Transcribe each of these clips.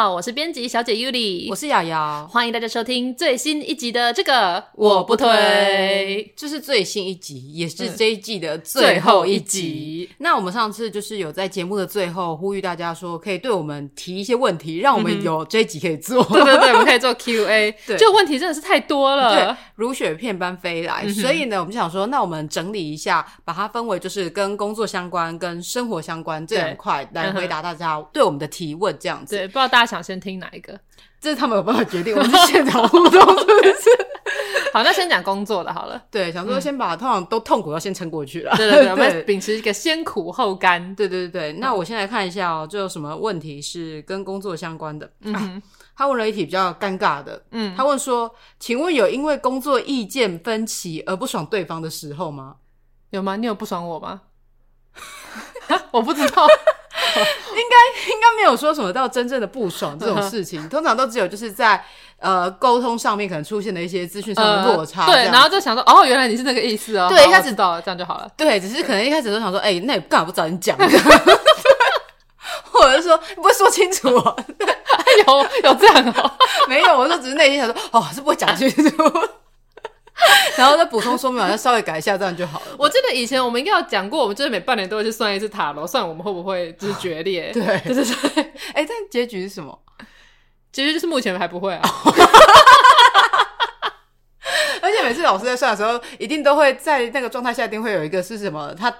好，我是编辑小姐 Yuli，我是瑶瑶，欢迎大家收听最新一集的这个我不推，这是最新一集，也是这一季的最后一集。嗯、那我们上次就是有在节目的最后呼吁大家说，可以对我们提一些问题，让我们有这一集可以做。对对对，我们可以做 Q&A。对，这个问题真的是太多了，对，如雪片般飞来。嗯、所以呢，我们就想说，那我们整理一下，把它分为就是跟工作相关、跟生活相关这两块来回答大家对我们的提问，这样子。对。不知道大家想先听哪一个？这是他们有办法决定。我们是现场互动，是不是？好，那先讲工作的好了。对，想说先把通常都痛苦要先撑过去了。对对对，我们秉持一个先苦后甘。对对对对，那我先来看一下哦，这有什么问题是跟工作相关的？嗯，他问了一题比较尴尬的。嗯，他问说：“请问有因为工作意见分歧而不爽对方的时候吗？有吗？你有不爽我吗？我不知道。” 应该应该没有说什么到真正的不爽这种事情，通常都只有就是在呃沟通上面可能出现了一些资讯上的落差，呃，对，然后就想说哦，原来你是那个意思哦，对，一开始到了这样就好了，对，只是可能一开始都想说，哎，那你干嘛不早点讲？或者是说你不会说清楚哦，有有这样哦？没有，我说只是内心想说，哦，是不会讲清楚。然后再补充说明，好像稍微改一下，这样就好了。我记得以前我们应该有讲过，我们就是每半年都会去算一次塔罗，算我们会不会就是决裂。对，对对哎，但结局是什么？结局就是目前还不会啊。而且每次老师在算的时候，一定都会在那个状态下，一定会有一个是什么他。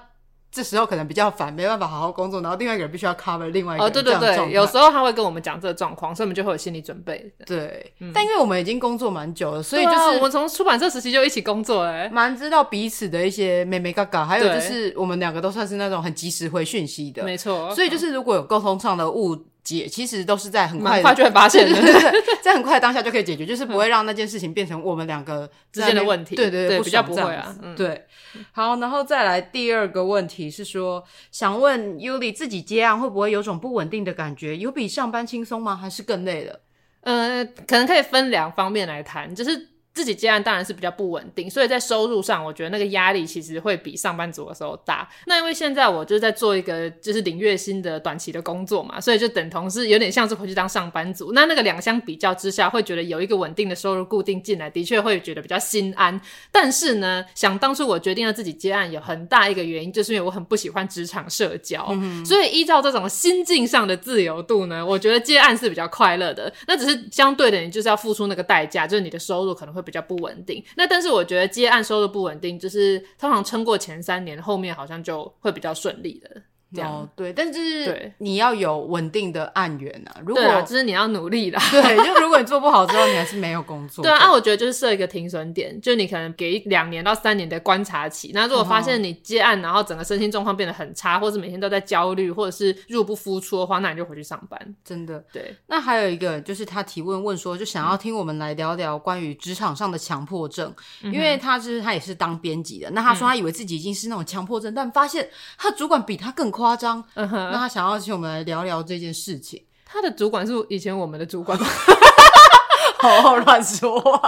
这时候可能比较烦，没办法好好工作，然后另外一个人必须要 cover 另外一个人。哦，对对对，有时候他会跟我们讲这个状况，所以我们就会有心理准备。对，嗯、但因为我们已经工作蛮久了，所以就是、啊、我们从出版社时期就一起工作，哎，蛮知道彼此的一些美眉嘎嘎，还有就是我们两个都算是那种很及时回讯息的，没错。所以就是如果有沟通上的误。解其实都是在很快，很快就会发现的，对对 对，在很快的当下就可以解决，就是不会让那件事情变成我们两个之间的问题。对对对，比较不会啊。嗯、对，好，然后再来第二个问题是说，想问 Yuli 自己接案会不会有种不稳定的感觉？有比上班轻松吗？还是更累了？呃，可能可以分两方面来谈，就是。自己接案当然是比较不稳定，所以在收入上，我觉得那个压力其实会比上班族的时候大。那因为现在我就是在做一个就是领月薪的短期的工作嘛，所以就等同是有点像是回去当上班族。那那个两相比较之下，会觉得有一个稳定的收入固定进来，的确会觉得比较心安。但是呢，想当初我决定了自己接案，有很大一个原因，就是因为我很不喜欢职场社交。嗯。所以依照这种心境上的自由度呢，我觉得接案是比较快乐的。那只是相对的，你就是要付出那个代价，就是你的收入可能会。比较不稳定，那但是我觉得接案收入不稳定，就是通常撑过前三年，后面好像就会比较顺利的。哦，对，但是你要有稳定的案源啊。如果啊，就是你要努力啦。对，就如果你做不好之后，你还是没有工作。对啊，那我觉得就是设一个停损点，就你可能给两年到三年的观察期。那如果发现你接案，然后整个身心状况变得很差，或是每天都在焦虑，或者是入不敷出的话，那你就回去上班。真的，对。那还有一个就是他提问问说，就想要听我们来聊聊关于职场上的强迫症，嗯、因为他就是他也是当编辑的。那他说他以为自己已经是那种强迫症，嗯、但发现他主管比他更夸张。嗯哼。那他想要请我们来聊聊这件事情。他的主管是以前我们的主管吗？好好乱说话。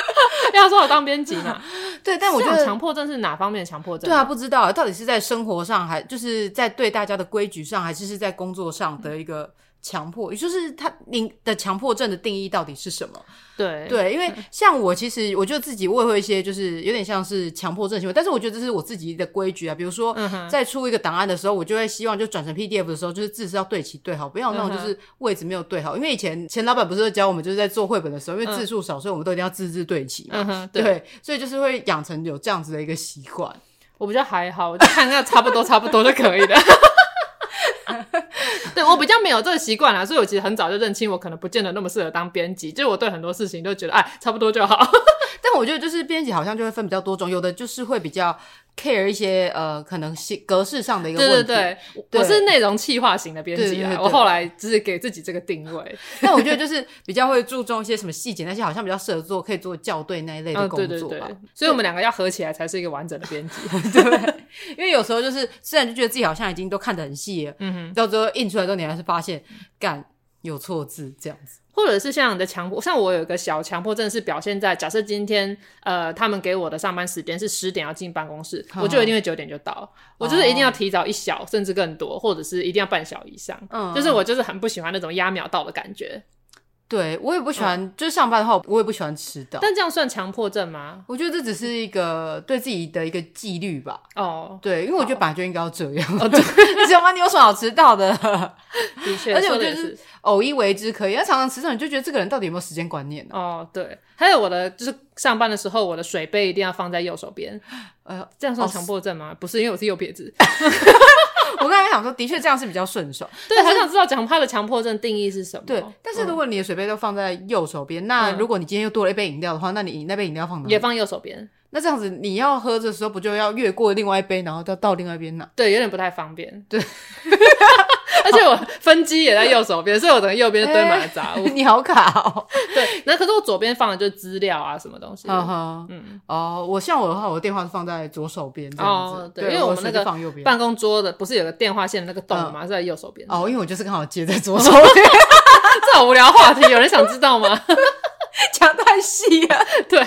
要说我当编辑嘛？对，但我觉得强迫症是哪方面的强迫症？对啊，不知道到底是在生活上，还就是在对大家的规矩上，还是是在工作上的一个强迫？也就是他您的强迫症的定义到底是什么？对对，因为像我，其实我觉得自己我也会一些，就是有点像是强迫症行为。但是我觉得这是我自己的规矩啊。比如说，在出一个档案的时候，我就会希望就转成 PDF 的时候，就是字是要对齐对好，不要那种就是位置没有对好。因为以前前老板不是会教我们，就是在做绘本的时候，因为字数少，所以我们都一定要字字对齐嘛。嗯、对，对，所以就是会养成有这样子的一个习惯。我比较还好，我就看那差不多差不多就可以了。对，我比较没有这个习惯啦，所以我其实很早就认清我可能不见得那么适合当编辑，就是我对很多事情都觉得哎，差不多就好。但我觉得就是编辑好像就会分比较多种，有的就是会比较 care 一些呃，可能格式上的一个问题。对对对，对我是内容企划型的编辑啊，我后来只是给自己这个定位。但我觉得就是比较会注重一些什么细节，那些好像比较适合做可以做校对那一类的工作吧。嗯、对对对，所以我们两个要合起来才是一个完整的编辑，对。因为有时候就是虽然就觉得自己好像已经都看得很细了，嗯哼，到最后印出来之后，你还是发现干有错字这样子。或者是像你的强迫，像我有一个小强迫症，是表现在假设今天呃，他们给我的上班时间是十点要进办公室，嗯、我就一定会九点就到，哦、我就是一定要提早一小甚至更多，或者是一定要半小以上，嗯，就是我就是很不喜欢那种压秒到的感觉。对，我也不喜欢，嗯、就是上班的话，我也不喜欢迟到。但这样算强迫症吗？我觉得这只是一个对自己的一个纪律吧。哦，对，因为我觉得本来就应该要这样。哦，对，你知道吗？你有什么好迟到的？的确，而且我觉得是偶一为之可以，但常常迟到，你就觉得这个人到底有没有时间观念？哦，对。还有我的就是上班的时候，我的水杯一定要放在右手边。呃，这样算强迫症吗？哦、不是，因为我是右撇子。我刚才想说，的确这样是比较顺手。对，很想知道讲他的强迫症定义是什么。对，但是如果你的水杯都放在右手边，嗯、那如果你今天又多了一杯饮料的话，那你那杯饮料放哪？也放右手边。那这样子，你要喝的时候不就要越过另外一杯，然后到到另外一边呢？对，有点不太方便。对。而且我分机也在右手边，所以我的右边堆满了杂物。你好卡哦。对，那可是我左边放的就是资料啊，什么东西。嗯哦，我像我的话，我的电话是放在左手边这样子。对，因为我们那个办公桌的不是有个电话线的那个洞吗？是在右手边。哦，因为我就是刚好接在左手边。这好无聊话题，有人想知道吗？讲太细了。对，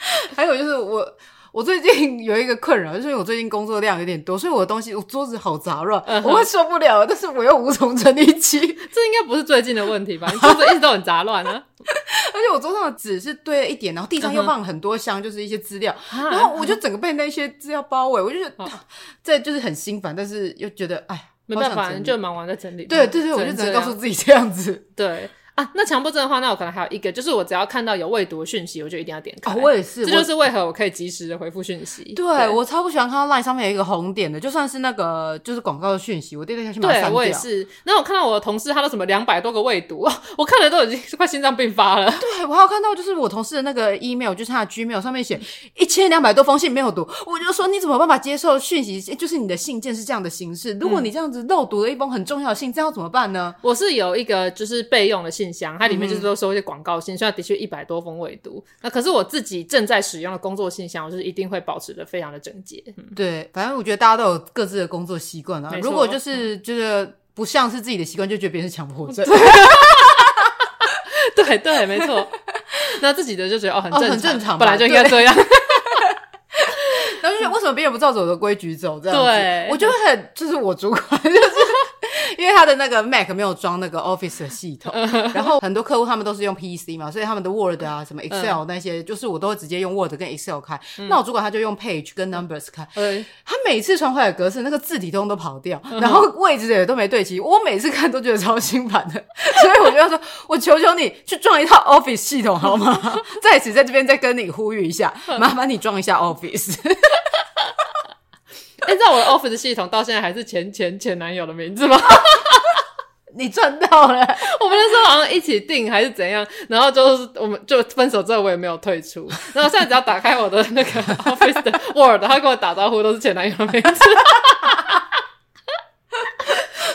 还有就是我。我最近有一个困扰，就是我最近工作量有点多，所以我的东西，我桌子好杂乱，我会受不了。但是我又无从整理起，这应该不是最近的问题吧？你桌子一直都很杂乱啊！而且我桌上的纸是堆了一点，然后地上又放了很多箱，就是一些资料，然后我就整个被那些资料包围，我就觉得这就是很心烦，但是又觉得哎，没办法，就忙完再整理。对对对，我就只能告诉自己这样子。对。啊，那强迫症的话，那我可能还有一个，就是我只要看到有未读的讯息，我就一定要点开。哦，我也是，这就是为何我可以及时的回复讯息。对，对我超不喜欢看到 LINE 上面有一个红点的，就算是那个就是广告的讯息，我点点下去马上删掉。对，我也是。然后我看到我的同事，他都什么两百多个未读，我看了都已经是快心脏病发了。对，我还有看到就是我同事的那个 email，就是他的 Gmail 上面写一千两百多封信没有读，我就说你怎么办法接受讯息？就是你的信件是这样的形式，如果你这样子漏读了一封很重要的信，这样要怎么办呢？我是有一个就是备用的信箱，它里面就是。都收一些广告信，虽然的确一百多封未读，那可是我自己正在使用的工作信箱，我就是一定会保持的非常的整洁。嗯、对，反正我觉得大家都有各自的工作习惯啊。如果就是觉得不像是自己的习惯，就觉得别人是强迫症。对对，没错。那自己的就觉得哦，很正常，哦、很正常，本来就应该这样。别人不照着我的规矩走？这样子，对我就会很，就是我主管 就是。因为他的那个 Mac 没有装那个 Office 的系统，然后很多客户他们都是用 PC 嘛，所以他们的 Word 啊、什么 Excel 那些，就是我都会直接用 Word 跟 Excel 开。那我主管他就用 Page 跟 Numbers 开，他每次传回来的格式那个字体通都跑掉，然后位置也都没对齐，我每次看都觉得超心烦的。所以我就要说，我求求你去装一套 Office 系统好吗？在此在这边再跟你呼吁一下，麻烦你装一下 Office。现在我的 Office 系统到现在还是前前前男友的名字吗？你赚到了！我们那时候好像一起订还是怎样，然后就是我们就分手之后我也没有退出，然后现在只要打开我的那个 Office 的 Word，他跟我打招呼都是前男友的名字。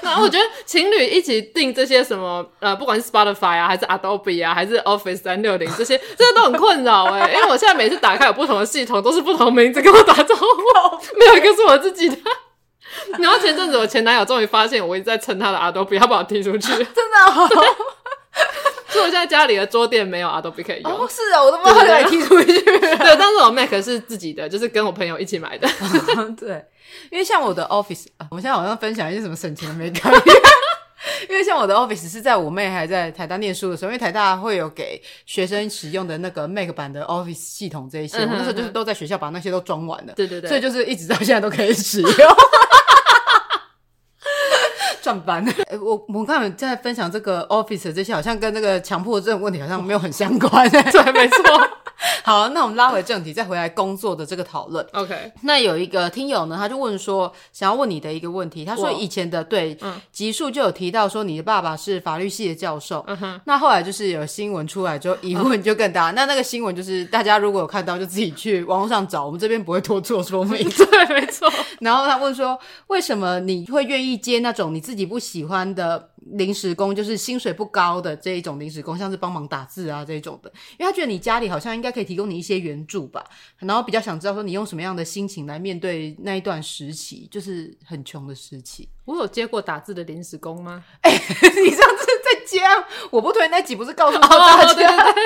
然后我觉得情侣一起订这些什么呃，不管是 Spotify 啊，还是 Adobe 啊，还是 Office 三六零这些，这些都很困扰哎，因为我现在每次打开有不同的系统，都是不同名字跟我打招呼，没有一个是我自己的。然后前阵子我前男友终于发现我一直在蹭他的 Adobe，他把我踢出去，真的好。所以我现在家里的桌垫没有 Adobe 可以用。哦，是啊，我都不知道他踢出去。对，但是我 Mac 是自己的，就是跟我朋友一起买的。对。因为像我的 Office，我现在好像分享一些什么省钱的美感。因为像我的 Office 是在我妹还在台大念书的时候，因为台大会有给学生使用的那个 Mac 版的 Office 系统这一些，我那时候就是都在学校把那些都装完了。对对对，所以就是一直到现在都可以使用。赚班。我我刚才在分享这个 Office 这些，好像跟那个强迫症问题好像没有很相关。对，没错。好，那我们拉回正题，再回来工作的这个讨论。OK，那有一个听友呢，他就问说，想要问你的一个问题。他说以前的对集数就有提到说，你的爸爸是法律系的教授。嗯哼。那后来就是有新闻出来之后，疑问就更大。那那个新闻就是大家如果有看到，就自己去网络上找，我们这边不会多做说明。对，没错。然后他问说，为什么你会愿意接那种你自己不喜欢的？临时工就是薪水不高的这一种临时工，像是帮忙打字啊这种的，因为他觉得你家里好像应该可以提供你一些援助吧，然后比较想知道说你用什么样的心情来面对那一段时期，就是很穷的时期。我有接过打字的临时工吗？哎、欸，你上次在家，我不推那集不是告诉 大家、哦、对对对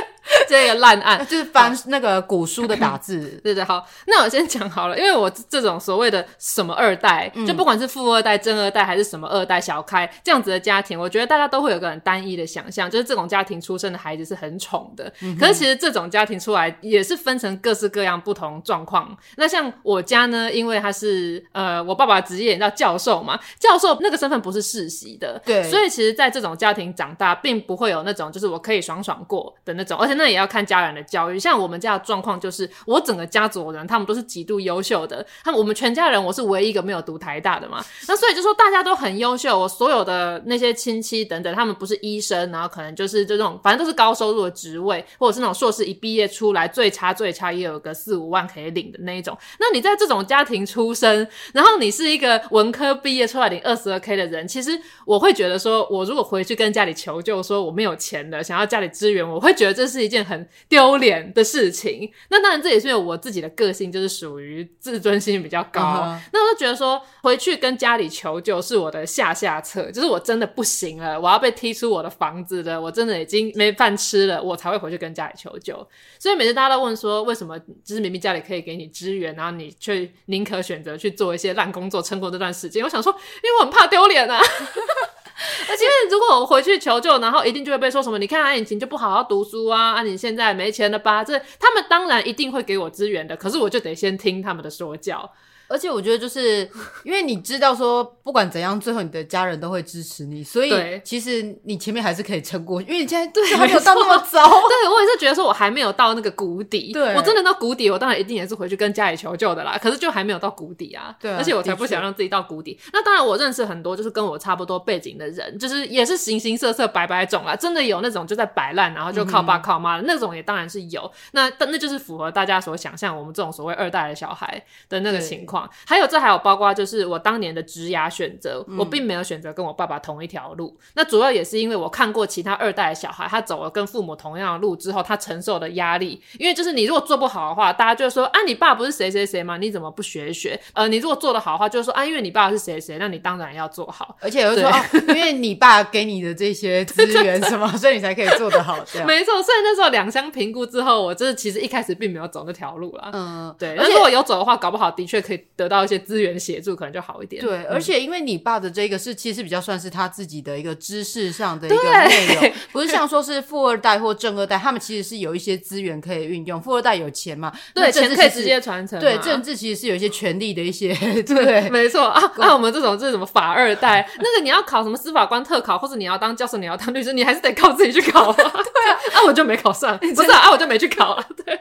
这个烂案 就是翻那个古书的打字，对，对对。好，那我先讲好了，因为我这种所谓的什么二代，嗯、就不管是富二代、正二代还是什么二代、小开这样子的家庭，我觉得大家都会有个很单一的想象，就是这种家庭出生的孩子是很宠的。嗯、可是其实这种家庭出来也是分成各式各样不同状况。那像我家呢，因为他是呃，我爸爸职业也叫教授嘛。教授那个身份不是世袭的，对，所以其实，在这种家庭长大，并不会有那种就是我可以爽爽过的那种，而且那也要看家人的教育。像我们家的状况，就是我整个家族的人，他们都是极度优秀的，他们我们全家人，我是唯一一个没有读台大的嘛，那所以就说大家都很优秀，我所有的那些亲戚等等，他们不是医生，然后可能就是这种，反正都是高收入的职位，或者是那种硕士一毕业出来，最差最差也有个四五万可以领的那一种。那你在这种家庭出生，然后你是一个文科毕业出来领二十二。K 的人，其实我会觉得说，我如果回去跟家里求救，说我没有钱了，想要家里支援，我会觉得这是一件很丢脸的事情。那当然，这也是因为我自己的个性就是属于自尊心比较高。Uh. 那我就觉得说，回去跟家里求救是我的下下策，就是我真的不行了，我要被踢出我的房子了，我真的已经没饭吃了，我才会回去跟家里求救。所以每次大家都问说，为什么就是明明家里可以给你支援，然后你却宁可选择去做一些烂工作撑过这段时间？我想说，因为我很怕。丢脸啊！而且如果我回去求救，然后一定就会被说什么？你看他以前就不好好读书啊！啊，你现在没钱了吧？这他们当然一定会给我支援的，可是我就得先听他们的说教。而且我觉得，就是 因为你知道说，不管怎样，最后你的家人都会支持你，所以其实你前面还是可以撑过去。因为你现在对还没有到那么糟，对，我也是觉得说我还没有到那个谷底。对，我真的到谷底，我当然一定也是回去跟家里求救的啦。可是就还没有到谷底啊，对，而且我才不想让自己到谷底。那当然，我认识很多就是跟我差不多背景的人，就是也是形形色色、百百种啦。真的有那种就在摆烂，然后就靠爸靠妈的那种，也当然是有。那那就是符合大家所想象我们这种所谓二代的小孩的那个情况。还有这还有包括就是我当年的职涯选择，我并没有选择跟我爸爸同一条路。嗯、那主要也是因为我看过其他二代的小孩，他走了跟父母同样的路之后，他承受的压力。因为就是你如果做不好的话，大家就会说啊，你爸不是谁谁谁吗？你怎么不学学？呃，你如果做得好的话，就是说啊，因为你爸是谁谁，那你当然要做好。而且有时候因为你爸给你的这些 资源什么，所以你才可以做得好。这样没错。所以那时候两相评估之后，我就是其实一开始并没有走那条路啦。嗯，对。而且如果有走的话，搞不好的确可以得到一些资源协助，可能就好一点。对，而且因为你爸的这个是其实比较算是他自己的一个知识上的一个内容，对 不是像说是富二代或正二代，他们其实是有一些资源可以运用。富二代有钱嘛，对，钱可以直接传承。对，政治其实是有一些权利的一些，对，没错啊。那我们这种这是什么法二代，那个你要考什么司法官特考，或者你要当教授，你要当律师，你还是得靠自己去考啊。对啊，啊我就没考上，不是啊，我就没去考了。对，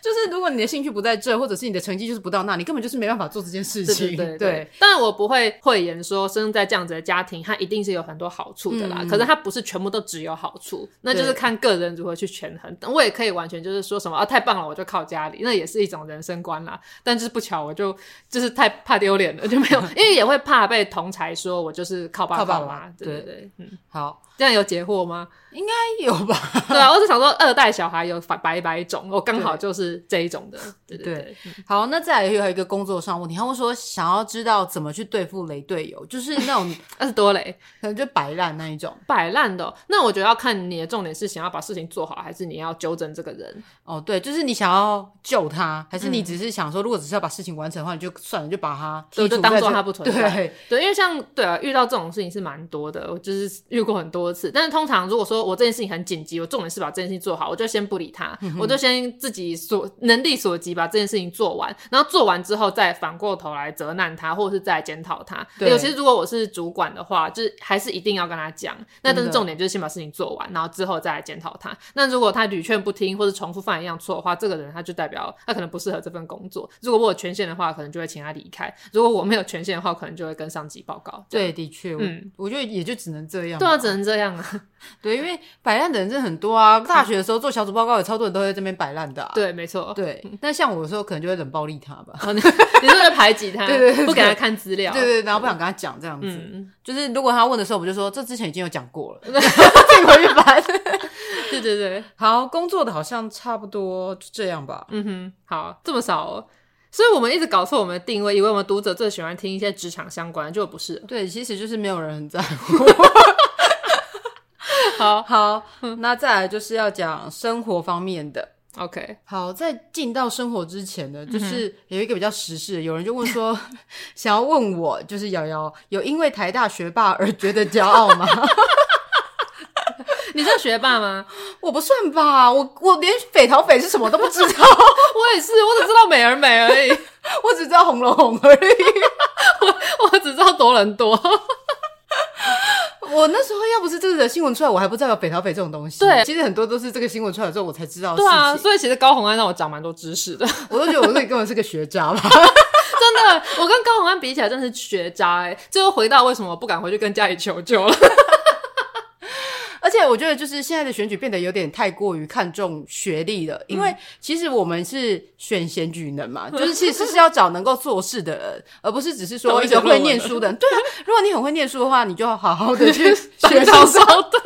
就是如果你的兴趣不在这，或者是你的成绩就是不到那，你根本就是没办法做这件事情。对对。当然我不会讳言说生在这样子的家庭，它一定是有很多好处的啦。嗯、可是它不是全部都只有好处，那就是看个人如何去权衡。对我也可以完全就是说什么啊，太棒了，我就靠家里，那也是一种人生观啦。但就是不巧，我就就是太怕丢脸了，就没有，因为也会怕被同才说我就是靠爸靠妈。对对对，嗯，好。这样有解惑吗？应该有吧。对啊，我是想说，二代小孩有百百种，我刚好就是这一种的。对对对。好，那再来又有一个工作上问题，他们说想要知道怎么去对付雷队友，就是那种 那是多雷，可能就摆烂那一种。摆烂的，那我觉得要看你的重点是想要把事情做好，还是你要纠正这个人。哦，对，就是你想要救他，还是你只是想说，如果只是要把事情完成的话，你就算了，就把他就就当做他不存在。对对，因为像对啊，遇到这种事情是蛮多的，我就是遇过很多。多次，但是通常如果说我这件事情很紧急，我重点是把这件事情做好，我就先不理他，嗯、我就先自己所能力所及把这件事情做完，然后做完之后再反反过头来责难他，或者是再检讨他。对，尤其是如果我是主管的话，就是还是一定要跟他讲。那但是重点就是先把事情做完，然后之后再来检讨他。那如果他屡劝不听，或者重复犯一样错的话，这个人他就代表他可能不适合这份工作。如果我有权限的话，可能就会请他离开；如果我没有权限的话，可能就会跟上级报告。对，的确，嗯，我觉得也就只能这样。对啊，只能这样啊。对，因为摆烂的人真的很多啊。大学的时候做小组报告，有超多人都在这边摆烂的。对，没错。对，但像我有时候可能就会冷暴力他吧。你是在排挤他？对对，不给他看资料。对对，然后不想跟他讲这样子。就是如果他问的时候，我就说这之前已经有讲过了，自己回去翻。对对对，好，工作的好像差不多就这样吧。嗯哼，好，这么少哦。所以我们一直搞错我们的定位，以为我们读者最喜欢听一些职场相关，就不是。对，其实就是没有人很在乎。好好，那再来就是要讲生活方面的。OK，好，在进到生活之前呢，就是有一个比较时事，有人就问说，想要问我，就是瑶瑶有因为台大学霸而觉得骄傲吗？你是学霸吗？我不算吧，我我连北桃北是什么都不知道。我也是，我只知道美而美而已，我只知道红楼红而已，我我只知道多伦多。我那时候要不是这个新闻出来，我还不知道有北桃北这种东西。对，其实很多都是这个新闻出来之后，我才知道。对啊，所以其实高洪安让我长蛮多知识的。我都觉得我自己根本是个学渣吧。真的，我跟高洪安比起来，真的是学渣哎、欸。最后回到为什么我不敢回去跟家里求救了。我觉得，就是现在的选举变得有点太过于看重学历了，因为其实我们是选选举人嘛，就是其实是要找能够做事的人，而不是只是说一个会念书的人。对啊，如果你很会念书的话，你就要好好的去 学校上对。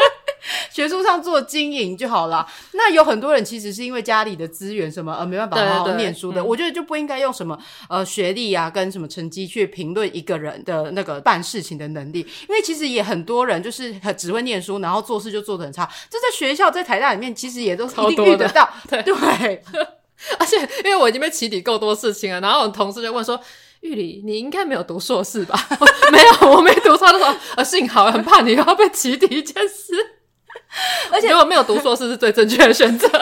学术上做经营就好了。那有很多人其实是因为家里的资源什么而没办法好好念书的。对对对，我觉得就不应该用什么呃学历啊跟什么成绩去评论一个人的那个办事情的能力，因为其实也很多人就是只会念书，然后做事就做得很差。这在学校在台大里面其实也都一定遇得到。对，对 而且因为我已经被起底够多事情了，然后我同事就问说：“玉里，你应该没有读硕士吧？” 没有，我没读。他就说：“呃，幸好，很怕你要被起底一件事。” 而且如果没有读硕士是最正确的选择。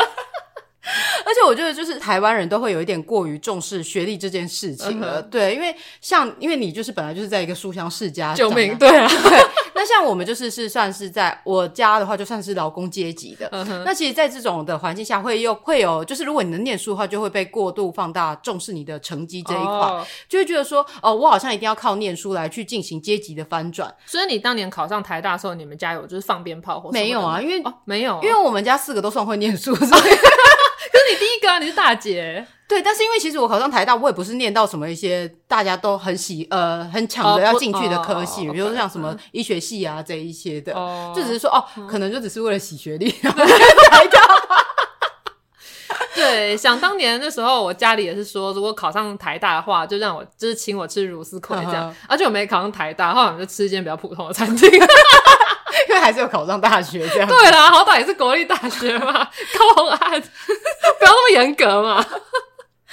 而且我觉得，就是台湾人都会有一点过于重视学历这件事情了。Uh-huh. 对，因为像因为你就是本来就是在一个书香世家，救命，对啊。对，那像我们就是是算是在我家的话，就算是劳工阶级的。Uh-huh. 那其实，在这种的环境下，会又会有，就是如果你能念书的话，就会被过度放大重视你的成绩这一块，oh. 就会觉得说，哦，我好像一定要靠念书来去进行阶级的翻转。所以你当年考上台大的时候，你们家有就是放鞭炮或没有啊？因为、哦、没有，因为我们家四个都算会念书，所以。可是你第一个啊，你是大姐。对，但是因为其实我考上台大，我也不是念到什么一些大家都很喜呃很抢着要进去的科系，比如说像什么医学系啊这一些的，就只是说哦，可能就只是为了洗学历然后 台大。对，想当年那时候，我家里也是说，如果考上台大的话，就让我就是请我吃乳丝葵这样。而且我没考上台大，后来我们就吃一间比较普通的餐厅。因为还是有考上大学这样。对啦，好歹也是国立大学嘛，高红安，不要那么严格嘛。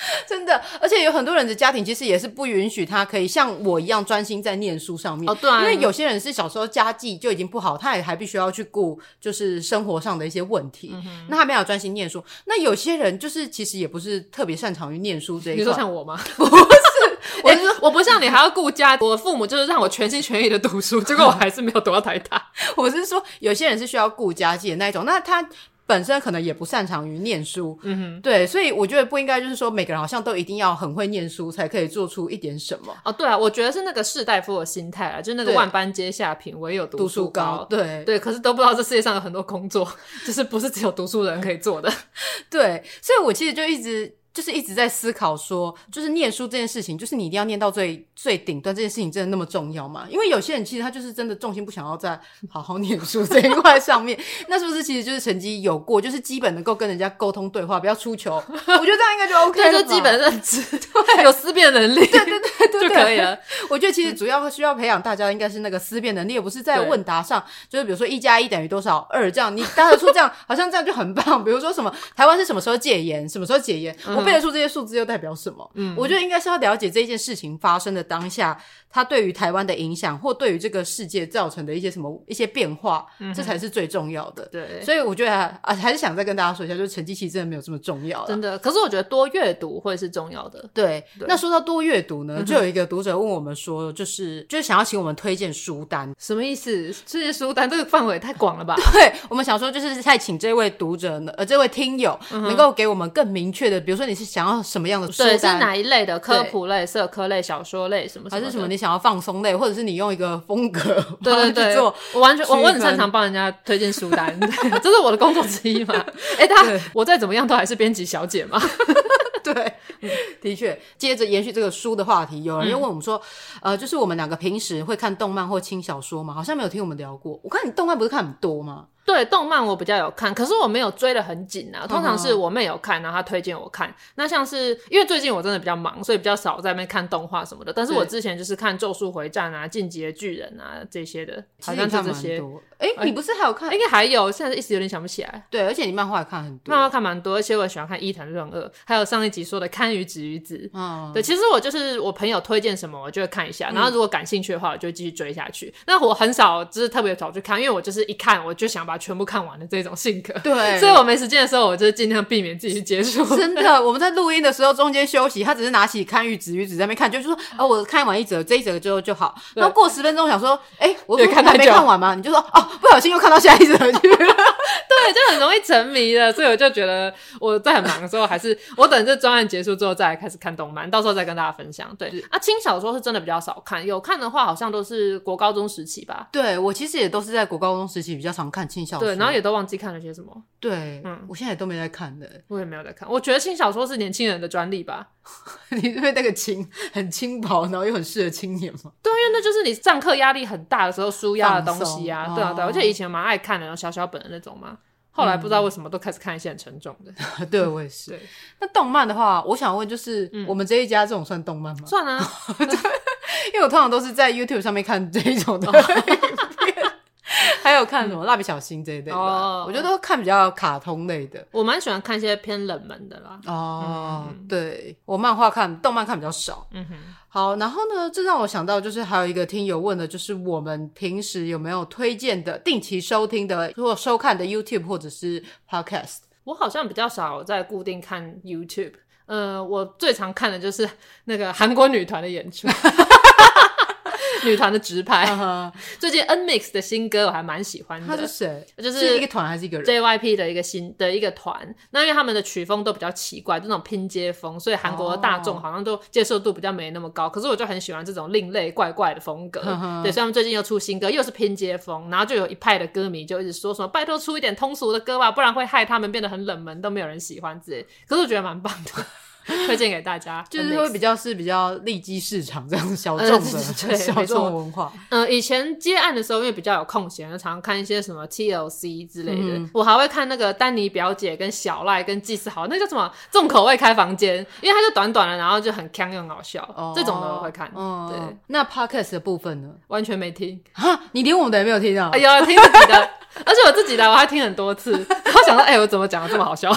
真的，而且有很多人的家庭其实也是不允许他可以像我一样专心在念书上面。哦，对啊，因为有些人是小时候家境就已经不好，他也还必须要去顾就是生活上的一些问题，嗯、那他没有专心念书。那有些人就是其实也不是特别擅长于念书这一块。你说像我吗？不是，我是说、欸、我不像你还要顾家。我父母就是让我全心全意的读书，结果我还是没有读到台大。我是说有些人是需要顾家计的那一种，那他。本身可能也不擅长于念书，嗯哼，对，所以我觉得不应该就是说每个人好像都一定要很会念书才可以做出一点什么。哦，对啊，我觉得是那个士大夫的心态啊，就是那个万般皆下品，唯有读书高。书高对对，可是都不知道这世界上有很多工作，就是不是只有读书的人可以做的。对，所以我其实就一直。就是一直在思考说，就是念书这件事情，就是你一定要念到最最顶端，这件事情真的那么重要吗？因为有些人其实他就是真的重心不想要在 好好念书这一块上面，那是不是其实就是成绩有过，就是基本能够跟人家沟通对话，不要出糗？我觉得这样应该就 OK 了，就基本认知，对，有思辨能力，对对对对，就可以了。我觉得其实主要需要培养大家应该是那个思辨能力，而不是在问答上，就是比如说一加一等于多少二这样，你答得出这样，好像这样就很棒。比如说什么台湾是什么时候戒严，什么时候解严？背得出这些数字又代表什么？嗯，我觉得应该是要了解这件事情发生的当下，它对于台湾的影响，或对于这个世界造成的一些什么一些变化，嗯、这才是最重要的。对，所以我觉得啊，还是想再跟大家说一下，就是成绩其实真的没有这么重要。真的，可是我觉得多阅读会是重要的。对，对那说到多阅读呢，就有一个读者问我们说，就是就是想要请我们推荐书单，什么意思？这些书单这个范围太广了吧？对，我们想说就是再请这位读者呢，呃，这位听友能够给我们更明确的，比如说你是想要什么样的书单？对，是哪一类的？科普类、社科类、小说类什么？还是什么？你想要放松类，或者是你用一个风格？对对 对，做我完全我我很擅长帮人家推荐书单，这是我的工作之一嘛。哎，他我再怎么样都还是编辑小姐嘛。对，的确，接着延续这个书的话题，有人又问我们说，呃，就是我们两个平时会看动漫或轻小说吗？好像没有听我们聊过。我看你动漫不是看很多吗？对，动漫我比较有看，可是我没有追得很紧啊。通常是我妹有看，然后她推荐我看。那像是因为最近我真的比较忙，所以比较少在那边看动画什么的。但是我之前就是看《咒术回战》啊，《进击的巨人》啊这些的，好像就这些。哎，你不是还有看？应该还有，现在一时有点想不起来。对，而且你漫画也看很多，漫画看蛮多，而且我喜欢看伊藤润二，还有上一集说的堪舆子鱼子。嗯，对，其实我就是我朋友推荐什么，我就会看一下，然后如果感兴趣的话，我就继续追下去。那我很少就是特别早去看，因为我就是一看我就想把它全部看完的。这种性格，对，所以我没时间的时候，我就尽量避免自己去接触。真的，我们在录音的时候中间休息，他只是拿起看玉子玉子在那边看，就是说，哦，我看完一则，这一则之后就好。然后过十分钟，想说，哎，我看还没看完吗？你就说，哦，不小心又看到下一则去了。对，就很容易沉迷了。所以我就觉得我在很忙的时候，还是我等这专案结束之后再来开始看动漫，到时候再跟大家分享。对，啊，轻小说是真的比较少看，有看的话好像都是国高中时期吧。对，我其实也都是在国高中时期比较常看轻小说，对，然后也都忘。忘记看了些什么？对，嗯，我现在也都没在看的，我也没有在看。我觉得轻小说是年轻人的专利吧？因为那个轻很轻薄，然后又很适合青年嘛？对，因为那就是你上课压力很大的时候舒压的东西啊。对啊，对，而且以前蛮爱看的，然后小小本的那种嘛。后来不知道为什么都开始看一些很沉重的。对，我也是。对，那动漫的话，我想问，就是我们这一家这种算动漫吗？算啊，因为我通常都是在 YouTube 上面看这一种的。还有看什么蜡笔小新这一类的，我觉得都看比较卡通类的。我蛮喜欢看一些偏冷门的啦。哦，对，我漫画看，动漫看比较少。嗯哼。好，然后呢，这让我想到就是还有一个听友问的，就是我们平时有没有推荐的、定期收听的或收看的 YouTube 或者是 Podcast？我好像比较少在固定看 YouTube。呃，我最常看的就是那个韩国女团的演出。女团的直拍，uh. 最近 NMIXX 的新歌我还蛮喜欢的。他是谁？就是是一个团还是一个人？JYP 的一个新的一个团。那因为他们的曲风都比较奇怪，这种拼接风，所以韩国的大众好像都接受度比较没那么高。Oh. 可是我就很喜欢这种另类怪怪的风格。Uh. 对，所以他们最近又出新歌，又是拼接风，然后就有一派的歌迷就一直说什么拜托出一点通俗的歌吧，不然会害他们变得很冷门，都没有人喜欢之类。可是我觉得蛮棒的。推荐给大家，就是会比较是比较利基市场这样小众的、呃、对小众文化。嗯、呃，以前接案的时候，因为比较有空闲，常常看一些什么 TLC 之类的。嗯、我还会看那个丹尼表姐跟小赖跟纪思豪，那叫什么重口味开房间，因为它就短短的，然后就很锵又很好笑，哦、这种的我会看。哦、对，那 Podcast 的部分呢？完全没听哈，你连我们的也没有听到？哎呀，听自己的，而且我自己的我还听很多次，然后想说，哎、欸，我怎么讲的这么好笑？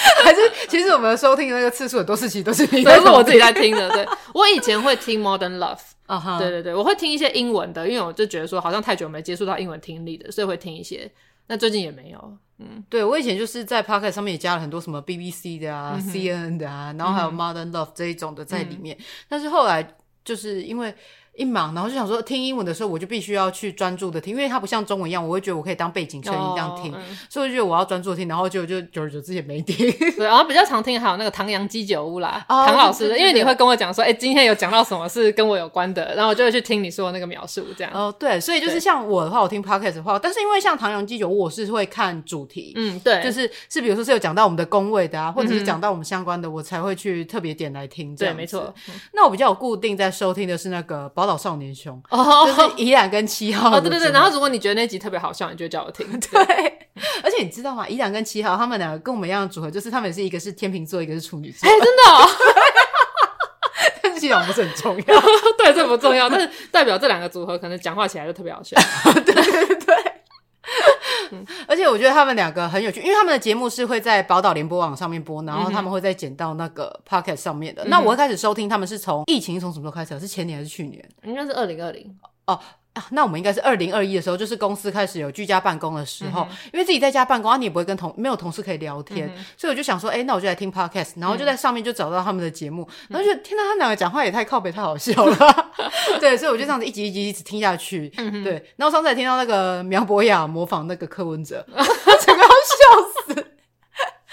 还是其实我们收听的那个次数很多事情都是你都是我自己在听的。对，我以前会听 Modern Love，啊哈、uh，huh. 对对对，我会听一些英文的，因为我就觉得说好像太久没接触到英文听力的，所以会听一些。那最近也没有，嗯，对我以前就是在 Pocket 上面也加了很多什么 BBC 的啊、嗯、CNN 的啊，然后还有 Modern Love 这一种的在里面，嗯、但是后来就是因为。一忙，然后就想说听英文的时候，我就必须要去专注的听，因为它不像中文一样，我会觉得我可以当背景声音这样听，哦嗯、所以我就觉得我要专注听，然后就就久而久之也没听。对，然后比较常听还有那个唐阳鸡酒屋啦，哦、唐老师的，因为你会跟我讲说，哎，今天有讲到什么是跟我有关的，然后我就会去听你说的那个描述，这样。哦，对，所以就是像我的话，我听 podcast 的话，但是因为像唐阳鸡酒屋，我是会看主题，嗯，对，就是是比如说是有讲到我们的工位的啊，或者是讲到我们相关的，我才会去特别点来听这样。对，没错。那我比较有固定在收听的是那个宝岛少年兄。哦，就是怡然跟七号哦，对对对。然后如果你觉得那集特别好笑，你就叫我听。对，而且你知道吗？怡然跟七号他们两个跟我们一样的组合，就是他们是一个是天秤座，一个是处女座。哎，真的哦。但是其实不是很重要，对，这不重要，但是代表这两个组合可能讲话起来就特别好笑。对对对。而且我觉得他们两个很有趣，因为他们的节目是会在宝岛联播网上面播，然后他们会再剪到那个 Pocket 上面的。嗯、那我一开始收听他们是从疫情从什么时候开始？是前年还是去年？应该是二零二零哦。啊，那我们应该是二零二一的时候，就是公司开始有居家办公的时候，嗯、因为自己在家办公啊，你也不会跟同没有同事可以聊天，嗯、所以我就想说，哎、欸，那我就来听 podcast，然后就在上面就找到他们的节目，嗯、然后就听到他们两个讲话也太靠北太好笑了，对，所以我就这样子一集一集一直听下去，嗯、对，然后上次还听到那个苗博雅模仿那个柯文哲，整个要笑死。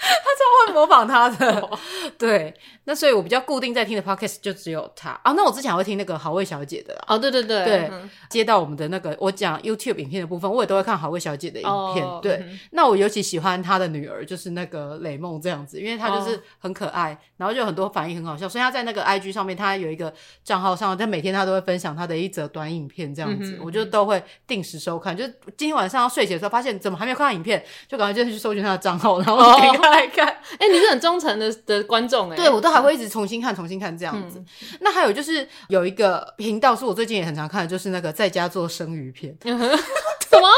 他超会模仿他的，对，那所以我比较固定在听的 podcast 就只有他啊。那我之前还会听那个好味小姐的哦，对对对对，接到我们的那个我讲 YouTube 影片的部分，我也都会看好味小姐的影片。对，那我尤其喜欢她的女儿，就是那个蕾梦这样子，因为她就是很可爱，然后就很多反应很好笑，所以她在那个 IG 上面，她有一个账号上，她每天她都会分享她的一则短影片这样子，我就都会定时收看。就是今天晚上要睡前的时候，发现怎么还没有看到影片，就赶快就去搜寻她的账号，然后点开来看。哎、欸，你是很忠诚的的观众哎，对，我都还会一直重新看、重新看这样子。嗯、那还有就是有一个频道是我最近也很常看的，就是那个在家做生鱼片。什么？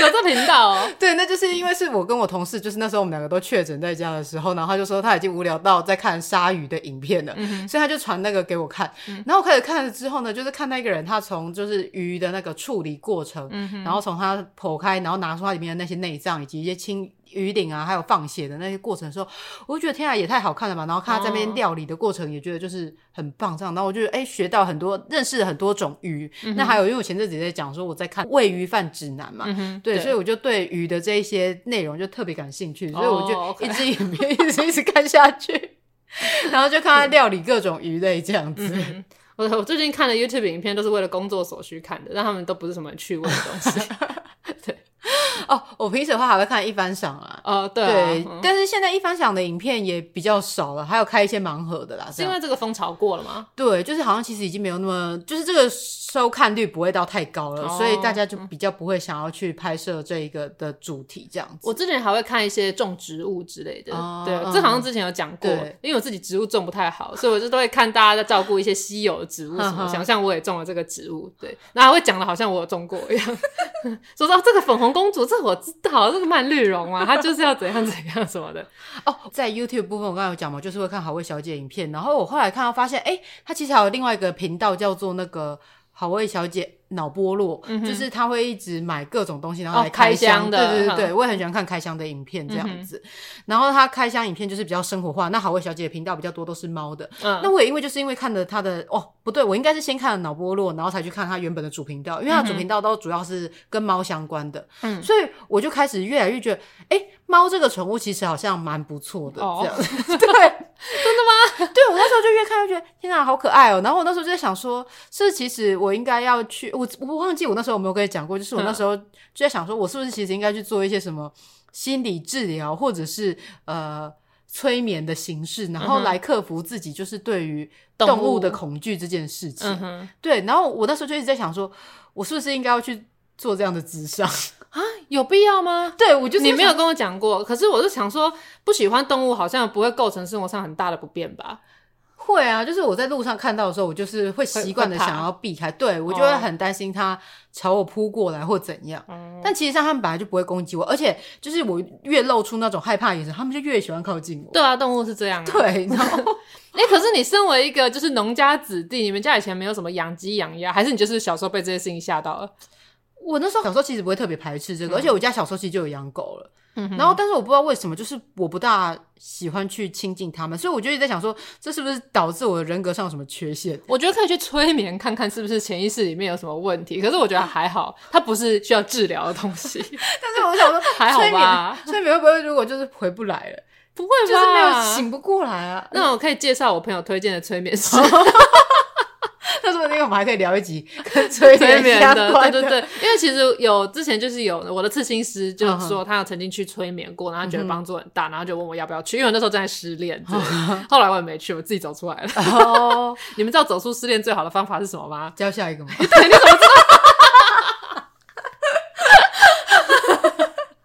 有这频道哦？对，那就是因为是我跟我同事，就是那时候我们两个都确诊在家的时候，然后他就说他已经无聊到在看鲨鱼的影片了，嗯、所以他就传那个给我看。嗯、然后我开始看了之后呢，就是看那个人他从就是鱼的那个处理过程，嗯、然后从他剖开，然后拿出它里面的那些内脏以及一些清。鱼鳞啊，还有放血的那些过程的时候，我就觉得天啊，也太好看了吧！然后看他在那边料理的过程，也觉得就是很棒，这样。然后我就哎、欸，学到很多，认识了很多种鱼。嗯、那还有，因为我前阵子也在讲说我在看《喂鱼饭指南》嘛，嗯、对，对所以我就对鱼的这一些内容就特别感兴趣，所以我就一直影片一直一直看下去，然后就看他料理各种鱼类这样子。嗯、我我最近看的 YouTube 影片都是为了工作所需看的，但他们都不是什么趣味的东西。对。哦，我平时的话还会看一番赏啊，哦，对，对，但是现在一番赏的影片也比较少了，还有开一些盲盒的啦，是因为这个风潮过了吗？对，就是好像其实已经没有那么，就是这个收看率不会到太高了，所以大家就比较不会想要去拍摄这一个的主题这样子。我之前还会看一些种植物之类的，对，这好像之前有讲过，因为我自己植物种不太好，所以我就都会看大家在照顾一些稀有的植物什么，想象我也种了这个植物，对，然后还会讲的好像我有种过一样，说到这个粉红公主。这我知道，这个曼绿绒啊，她就是要怎样怎样什么的。哦，在 YouTube 部分，我刚才有讲嘛，就是会看好味小姐影片，然后我后来看到发现，哎，她其实还有另外一个频道叫做那个好味小姐。脑波落，嗯、就是她会一直买各种东西，然后来开箱，哦、开箱的。对对对，嗯、我也很喜欢看开箱的影片这样子。嗯、然后她开箱影片就是比较生活化。那好味小姐的频道比较多都是猫的。嗯，那我也因为就是因为看了她的哦，不对，我应该是先看了脑波落，然后才去看她原本的主频道，因为她的主频道都主要是跟猫相关的。嗯，所以我就开始越来越觉得，哎，猫这个宠物其实好像蛮不错的。哦，这样 对，真的吗？对，我那时候就越看越觉得，天哪，好可爱哦。然后我那时候就在想说，是其实我应该要去，我我忘记我那。时候有没有跟你讲过，就是我那时候就在想说，我是不是其实应该去做一些什么心理治疗，或者是呃催眠的形式，然后来克服自己就是对于动物的恐惧这件事情。嗯、对，然后我那时候就一直在想说，我是不是应该要去做这样的智商啊？有必要吗？对，我就是你没有跟我讲过，可是我是想说，不喜欢动物好像不会构成生活上很大的不便吧？会啊，就是我在路上看到的时候，我就是会习惯的想要避开，对，我就会很担心它朝我扑过来或怎样。哦、但其实上他们本来就不会攻击我，而且就是我越露出那种害怕眼神，他们就越喜欢靠近我。对啊，动物是这样、啊。对，然后哎、欸，可是你身为一个就是农家子弟，你们家以前没有什么养鸡养鸭，还是你就是小时候被这些事情吓到了？我那时候小时候其实不会特别排斥这个，嗯、而且我家小时候其实就有养狗了。嗯、然后，但是我不知道为什么，就是我不大喜欢去亲近他们，所以我就一直在想说，这是不是导致我的人格上有什么缺陷？我觉得可以去催眠看看，是不是潜意识里面有什么问题。可是我觉得还好，它不是需要治疗的东西。但是我想说，还好吧？催眠会不会如果就是回不来了？不会吧？就是没有醒不过来啊？那我可以介绍我朋友推荐的催眠师。他说：“那个我们还可以聊一集 跟催眠的，对对对，因为其实有之前就是有我的刺青师，就是说他有曾经去催眠过，然后觉得帮助很大，然后就问我要不要去，因为我那时候正在失恋，后来我也没去，我自己走出来了。哦，你们知道走出失恋最好的方法是什么吗？教下一个吗？对，你怎么知道？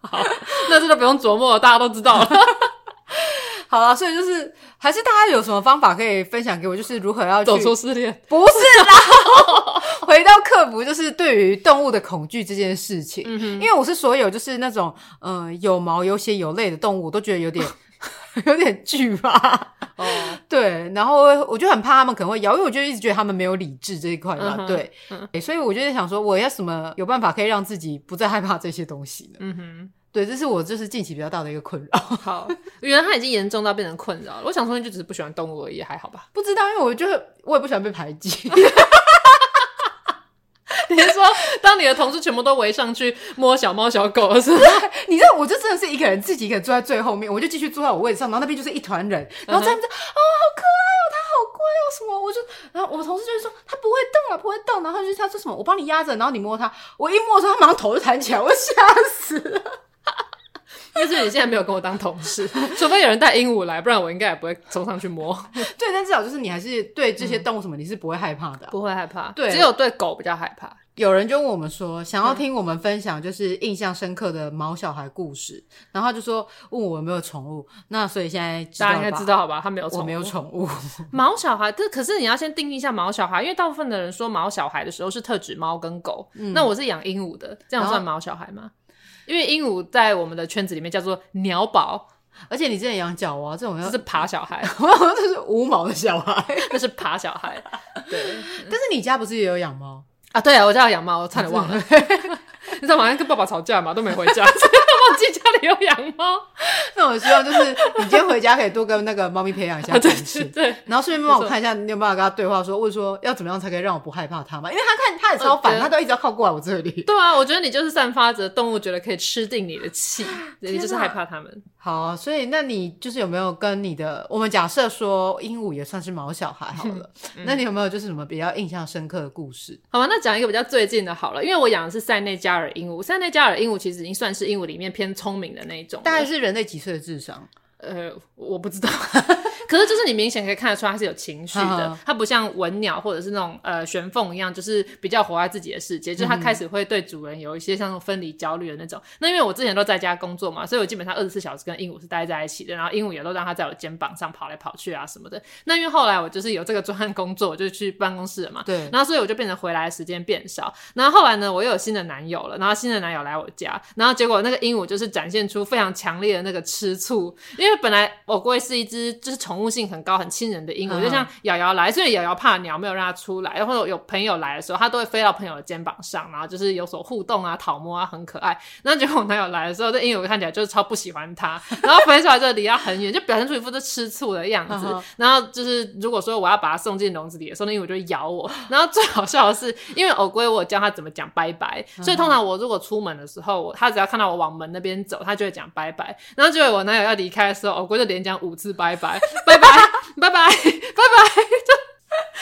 好，那这就不用琢磨了，大家都知道了。好了，所以就是。”还是大家有什么方法可以分享给我？就是如何要走出失恋？不是啦，回到克服，就是对于动物的恐惧这件事情。因为我是所有就是那种嗯、呃、有毛有血有泪的动物，我都觉得有点 有点惧怕。哦，对，然后我就很怕他们可能会咬，因为我就一直觉得他们没有理智这一块嘛。嗯、对、嗯，所以我就在想说，我要什么有办法可以让自己不再害怕这些东西呢？嗯哼。对，这是我就是近期比较大的一个困扰。好，原来他已经严重到变成困扰了。我想说，你就只是不喜欢动物而已，还好吧？不知道，因为我就我也不喜欢被排挤。你是说，当你的同事全部都围上去摸小猫小狗的时候，你知道，我就真的是一个人自己一个人坐在最后面，我就继续坐在我位置上，然后那边就是一团人，然后这样子，uh -huh. 哦，好可爱哦，他好乖哦，什么？我就，然后我同事就会说，他不会动啊，不会动，然后就他说什么，我帮你压着，然后你摸他，我一摸的时候，他马上头就弹起来，我吓死了。但是你现在没有跟我当同事，除非有人带鹦鹉来，不然我应该也不会冲上去摸。对，但至少就是你还是对这些动物什么，你是不会害怕的，不会害怕。对，只有对狗比较害怕。有人就问我们说，想要听我们分享就是印象深刻的毛小孩故事，嗯、然后他就说问我有没有宠物。那所以现在大家应该知道好吧？他没有我没有宠物。毛小孩，这可是你要先定义一下毛小孩，因为大部分的人说毛小孩的时候是特指猫跟狗。嗯、那我是养鹦鹉的，这样算毛小孩吗？因为鹦鹉在我们的圈子里面叫做鸟宝，而且你之前养角蛙，这种就是爬小孩，这是无毛的小孩，那是爬小孩。对，但是你家不是也有养猫啊？对啊，我家有养猫，我差点忘了。你知道晚上跟爸爸吵架嘛，都没回家，忘记家里有养猫。那我希望就是你今天回家可以多跟那个猫咪培养一下对，然后顺便帮我看一下你有没有办法跟他对话说，说问说要怎么样才可以让我不害怕它嘛？因为他看他也超烦，他都一直要靠过来我这里。对啊，我觉得你就是散发着动物觉得可以吃定你的气，你就是害怕它们。好啊，所以那你就是有没有跟你的我们假设说鹦鹉也算是毛小孩好了，嗯，那你有没有就是什么比较印象深刻的故事？好吧，那讲一个比较最近的好了，因为我养的是塞内加尔鹦鹉，塞内加尔鹦鹉其实已经算是鹦鹉里面偏聪明的那一种，大概是人类几岁的智商？呃，我不知道。可是就是你明显可以看得出它是有情绪的，它不像文鸟或者是那种呃玄凤一样，就是比较活在自己的世界，就是它开始会对主人有一些像分离焦虑的那种。那因为我之前都在家工作嘛，所以我基本上二十四小时跟鹦鹉是待在一起的，然后鹦鹉也都让它在我肩膀上跑来跑去啊什么的。那因为后来我就是有这个专案工作，我就去办公室了嘛，对，然后所以我就变成回来的时间变少。然后后来呢，我又有新的男友了，然后新的男友来我家，然后结果那个鹦鹉就是展现出非常强烈的那个吃醋，因为本来我龟是一只就是宠物性很高很。亲人的鹦鹉就像瑶瑶来，所以瑶瑶怕鸟没有让它出来，或者有朋友来的时候，它都会飞到朋友的肩膀上，然后就是有所互动啊、讨摸啊，很可爱。然后结果我男友来的时候，这鹦鹉看起来就是超不喜欢它，然后飞出来之后离它很远，就表现出一副是吃醋的样子。然后就是如果说我要把它送进笼子里的时候，那鹦鹉就会咬我。然后最好笑的是，因为偶龟我教它怎么讲拜拜，所以通常我如果出门的时候，它只要看到我往门那边走，它就会讲拜拜。然后结果我男友要离开的时候，偶龟就连讲五次拜拜，拜拜，拜拜。拜拜，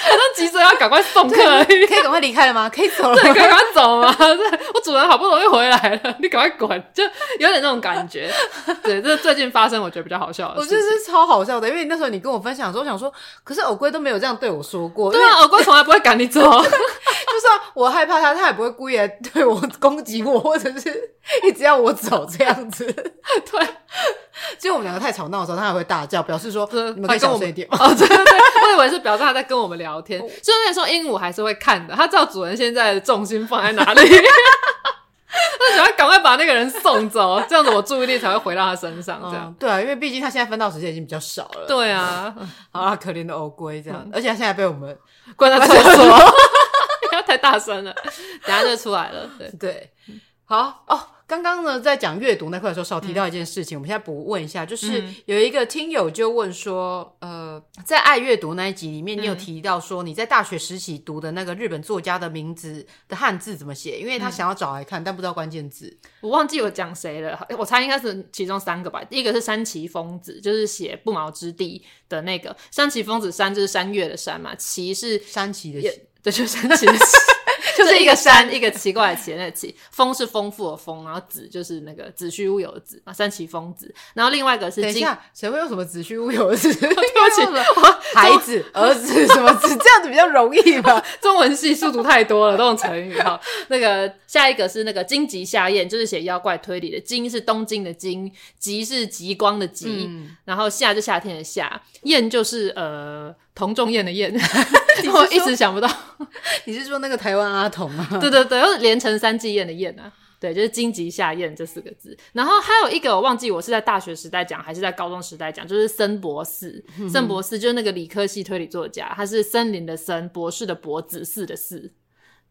好像急着要赶快送客，可以赶快离开了吗？可以走了，对，赶快走吗？对，我主人好不容易回来了，你赶快滚，就有点那种感觉。对，这最近发生，我觉得比较好笑的。我觉得是超好笑的，因为那时候你跟我分享的时候，我想说，可是偶龟都没有这样对我说过。对啊，偶龟从来不会赶你走，就算我害怕它，它也不会故意来对我攻击我，或者是一直要我走这样子。对。就我们两个太吵闹的时候，它还会大叫，表示说你们可以小声一点。哦，对对对，我以为是表示他在跟我们聊天。所以那时候鹦鹉还是会看的，它知道主人现在的重心放在哪里，它想要赶快把那个人送走，这样子我注意力才会回到它身上。这样、嗯、对啊，因为毕竟它现在分到时间已经比较少了。对啊，好可怜的乌龟这样、嗯，而且它现在被我们关在厕所，不要 太大声了，等下就出来了。对对，好哦。刚刚呢，在讲阅读那块的时候，少提到一件事情，嗯、我们现在补问一下，就是有一个听友就问说，呃，在爱阅读那一集里面，你有提到说你在大学时期读的那个日本作家的名字的汉字怎么写？因为他想要找来看，嗯、但不知道关键字。我忘记我讲谁了，我猜应该是其中三个吧。第一个是山崎丰子，就是写《不毛之地》的那个山崎丰子，山就是山岳的山嘛，崎是山崎的崎，对，就是山崎的崎。就是一个山，一个奇怪的奇，那个奇，丰是丰富的丰，然后子就是那个子虚乌有的子啊，山崎丰子。然后另外一个是，等一下，谁会用什么子虚乌有的子？对不起，孩子、儿子什么子？这样子比较容易吧？中文系数读太多了，都用成语哈。那个下一个是那个荆棘夏彦，就是写妖怪推理的。荆是东京的荆，棘是极光的极，嗯，然后夏就夏天的夏，彦就是呃。童仲彦的彦，我一直想不到。你是说那个台湾阿童吗？对对对，又是连成三季彦的彦啊。对，就是荆棘下宴这四个字。然后还有一个我忘记我是在大学时代讲还是在高中时代讲，就是森博士。嗯、森博士就是那个理科系推理作家，他是森林的森，博士的博，子嗣的嗣。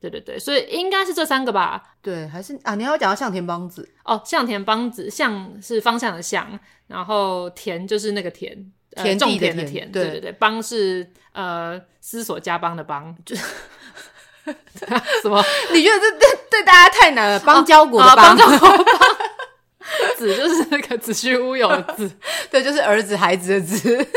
对对对，所以应该是这三个吧？对，还是啊？你还要讲到向田邦子哦，向田邦子，向是方向的向，然后田就是那个田，田种田的田，对对对，邦是呃思索家邦的邦，就是 什么？你觉得这对对大家太难了？邦交国的邦，子就是那个子虚乌有的子，对，就是儿子孩子的子。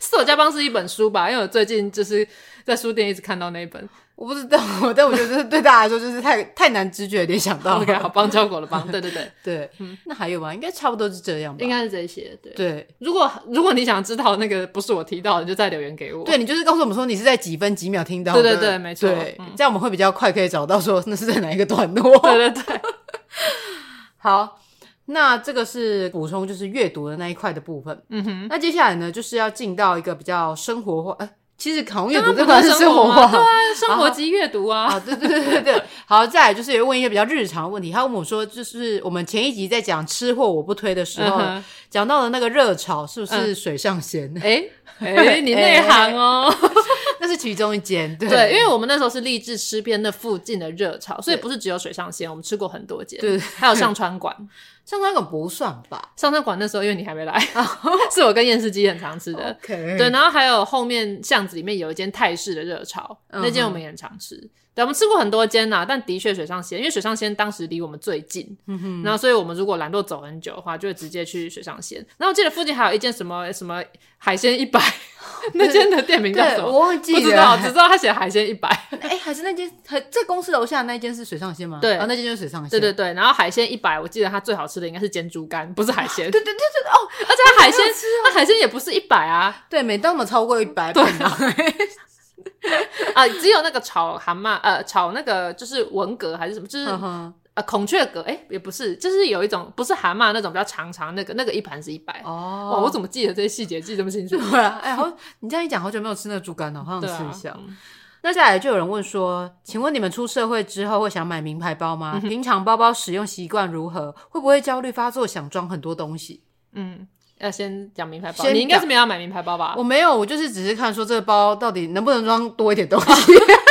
思索家邦是一本书吧？因为我最近就是在书店一直看到那一本。我不知道，但我觉得这是对大家来说就是太太难直觉联想到。OK，好，邦交狗的帮，对对对 对，嗯，那还有吗？应该差不多是这样吧，应该是这些。对对，如果如果你想知道那个不是我提到的，就再留言给我。对，你就是告诉我们说你是在几分几秒听到的。对对对，没错，对，这样我们会比较快可以找到说那是在哪一个段落。对对对，好，那这个是补充就是阅读的那一块的部分。嗯哼，那接下来呢就是要进到一个比较生活化。呃其实考阅读这块是生活吗，对啊，生活及阅读啊，啊，对对对对对。好，再来就是问一些比较日常的问题。他问我说，就是我们前一集在讲吃货我不推的时候，讲到的那个热炒是不是水上咸？哎哎，你内行哦，那是其中一间。对，因为我们那时候是立志吃遍那附近的热潮，所以不是只有水上咸，我们吃过很多间，对，还有上川馆。上餐馆不算吧？上川馆那时候因为你还没来，是我跟验视机很常吃的。Okay. 对，然后还有后面巷子里面有一间泰式的热炒，那间我们也很常吃。对，我们吃过很多间呐，但的确水上鲜，因为水上鲜当时离我们最近，然后所以我们如果懒惰走很久的话，就会直接去水上鲜。然后我记得附近还有一间什么什么海鲜一百，那间的店名叫什么？我忘记了，不知道，只知道他写海鲜一百。哎，还是那间，在公司楼下那间是水上鲜吗？对，啊，那间就是水上鲜。对对对，然后海鲜一百，我记得它最好吃的应该是煎猪肝，不是海鲜。对对对对哦，而且它海鲜，它海鲜也不是一百啊，对，每当我们超过一百，对。啊，只有那个炒蛤蟆，呃，炒那个就是文蛤还是什么，就是、uh. 呃孔雀蛤，哎、欸，也不是，就是有一种不是蛤蟆那种比较长长那个，那个一盘是一百。哦，哇，我怎么记得这些细节记这么清楚？对啊，哎、欸，好，你这样一讲，好久没有吃那个猪肝了，好想吃一下。啊嗯、那接下来就有人问说，请问你们出社会之后会想买名牌包吗？嗯、平常包包使用习惯如何？会不会焦虑发作，想装很多东西？嗯。要先讲名牌包，你应该是没有要买名牌包吧？我没有，我就是只是看说这个包到底能不能装多一点东西。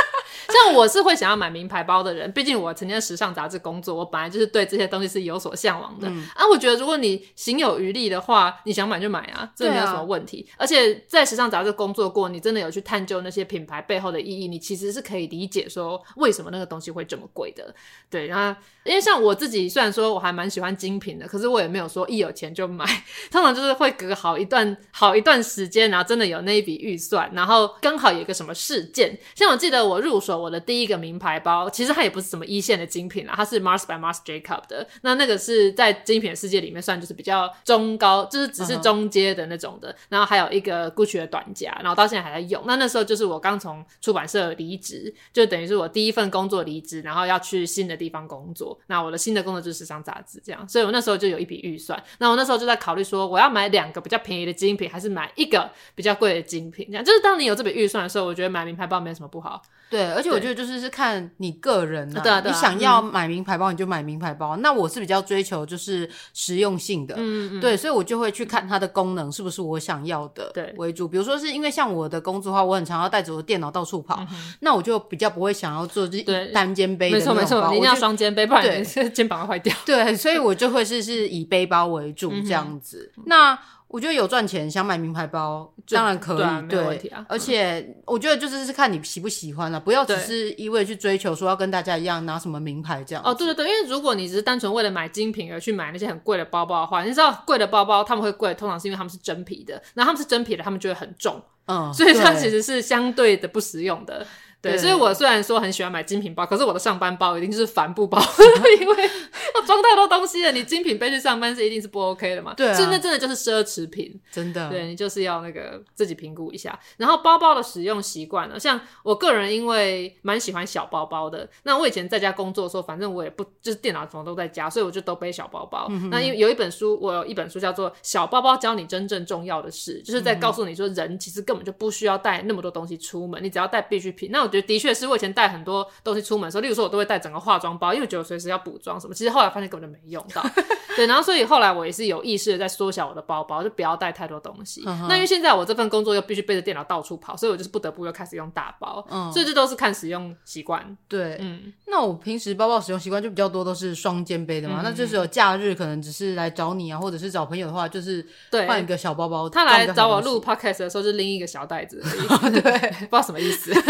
像我是会想要买名牌包的人，毕竟我曾经在时尚杂志工作，我本来就是对这些东西是有所向往的。嗯、啊，我觉得如果你行有余力的话，你想买就买啊，这没有什么问题。啊、而且在时尚杂志工作过，你真的有去探究那些品牌背后的意义，你其实是可以理解说为什么那个东西会这么贵的。对，然后因为像我自己，虽然说我还蛮喜欢精品的，可是我也没有说一有钱就买，通常就是会隔好一段 好一段时间，然后真的有那一笔预算，然后刚好有一个什么事件，像我记得我入手。我的第一个名牌包，其实它也不是什么一线的精品啦，它是 Mars by Mars Jacob 的。那那个是在精品世界里面算就是比较中高，就是只是中阶的那种的。Uh huh. 然后还有一个 Gucci 的短夹，然后到现在还在用。那那时候就是我刚从出版社离职，就等于是我第一份工作离职，然后要去新的地方工作。那我的新的工作就是时尚杂志，这样。所以我那时候就有一笔预算。那我那时候就在考虑说，我要买两个比较便宜的精品，还是买一个比较贵的精品？这样就是当你有这笔预算的时候，我觉得买名牌包没有什么不好。对，而且我觉得就是是看你个人啊，对啊，对啊，你想要买名牌包，你就买名牌包。嗯、那我是比较追求就是实用性的，嗯嗯，对，所以我就会去看它的功能是不是我想要的，对，为主。比如说是因为像我的工作的话，我很常要带着我的电脑到处跑，嗯、那我就比较不会想要做就是单肩背的那种包，没错没错，一定要双肩背，不然 肩膀会坏掉。对，所以我就会是是以背包为主这样子。嗯、那我觉得有赚钱，想买名牌包当然可以，对，没问题啊。而且我觉得就是是看你喜不喜欢了，不要只是一味去追求说要跟大家一样拿什么名牌这样。哦，对对对，因为如果你只是单纯为了买精品而去买那些很贵的包包的话，你知道贵的包包他们会贵，通常是因为他们是真皮的，然后他们是真皮的，他们就会很重，嗯，所以它其实是相对的不实用的。对，所以我虽然说很喜欢买精品包，可是我的上班包一定就是帆布包，因为要装太多东西了，你精品背去上班是一定是不 OK 的嘛？对啊，真的真的就是奢侈品，真的。对，你就是要那个自己评估一下。然后包包的使用习惯呢，像我个人因为蛮喜欢小包包的，那我以前在家工作的时候，反正我也不就是电脑什么都在家，所以我就都背小包包。嗯、那因为有一本书，我有一本书叫做《小包包教你真正重要的事》，就是在告诉你说，人其实根本就不需要带那么多东西出门，你只要带必需品。那我觉得的确是我以前带很多东西出门的时候，例如说我都会带整个化妆包，因为我觉得随时要补妆什么。其实后来发现根本就没用到。对，然后所以后来我也是有意识的在缩小我的包包，就不要带太多东西。嗯、那因为现在我这份工作又必须背着电脑到处跑，所以我就是不得不又开始用大包。嗯，所以这都是看使用习惯。对，嗯，那我平时包包使用习惯就比较多都是双肩背的嘛，嗯、那就是有假日可能只是来找你啊，或者是找朋友的话，就是换一个小包包。他来找我录 podcast 的时候，就拎一个小袋子而已。对，不知道什么意思。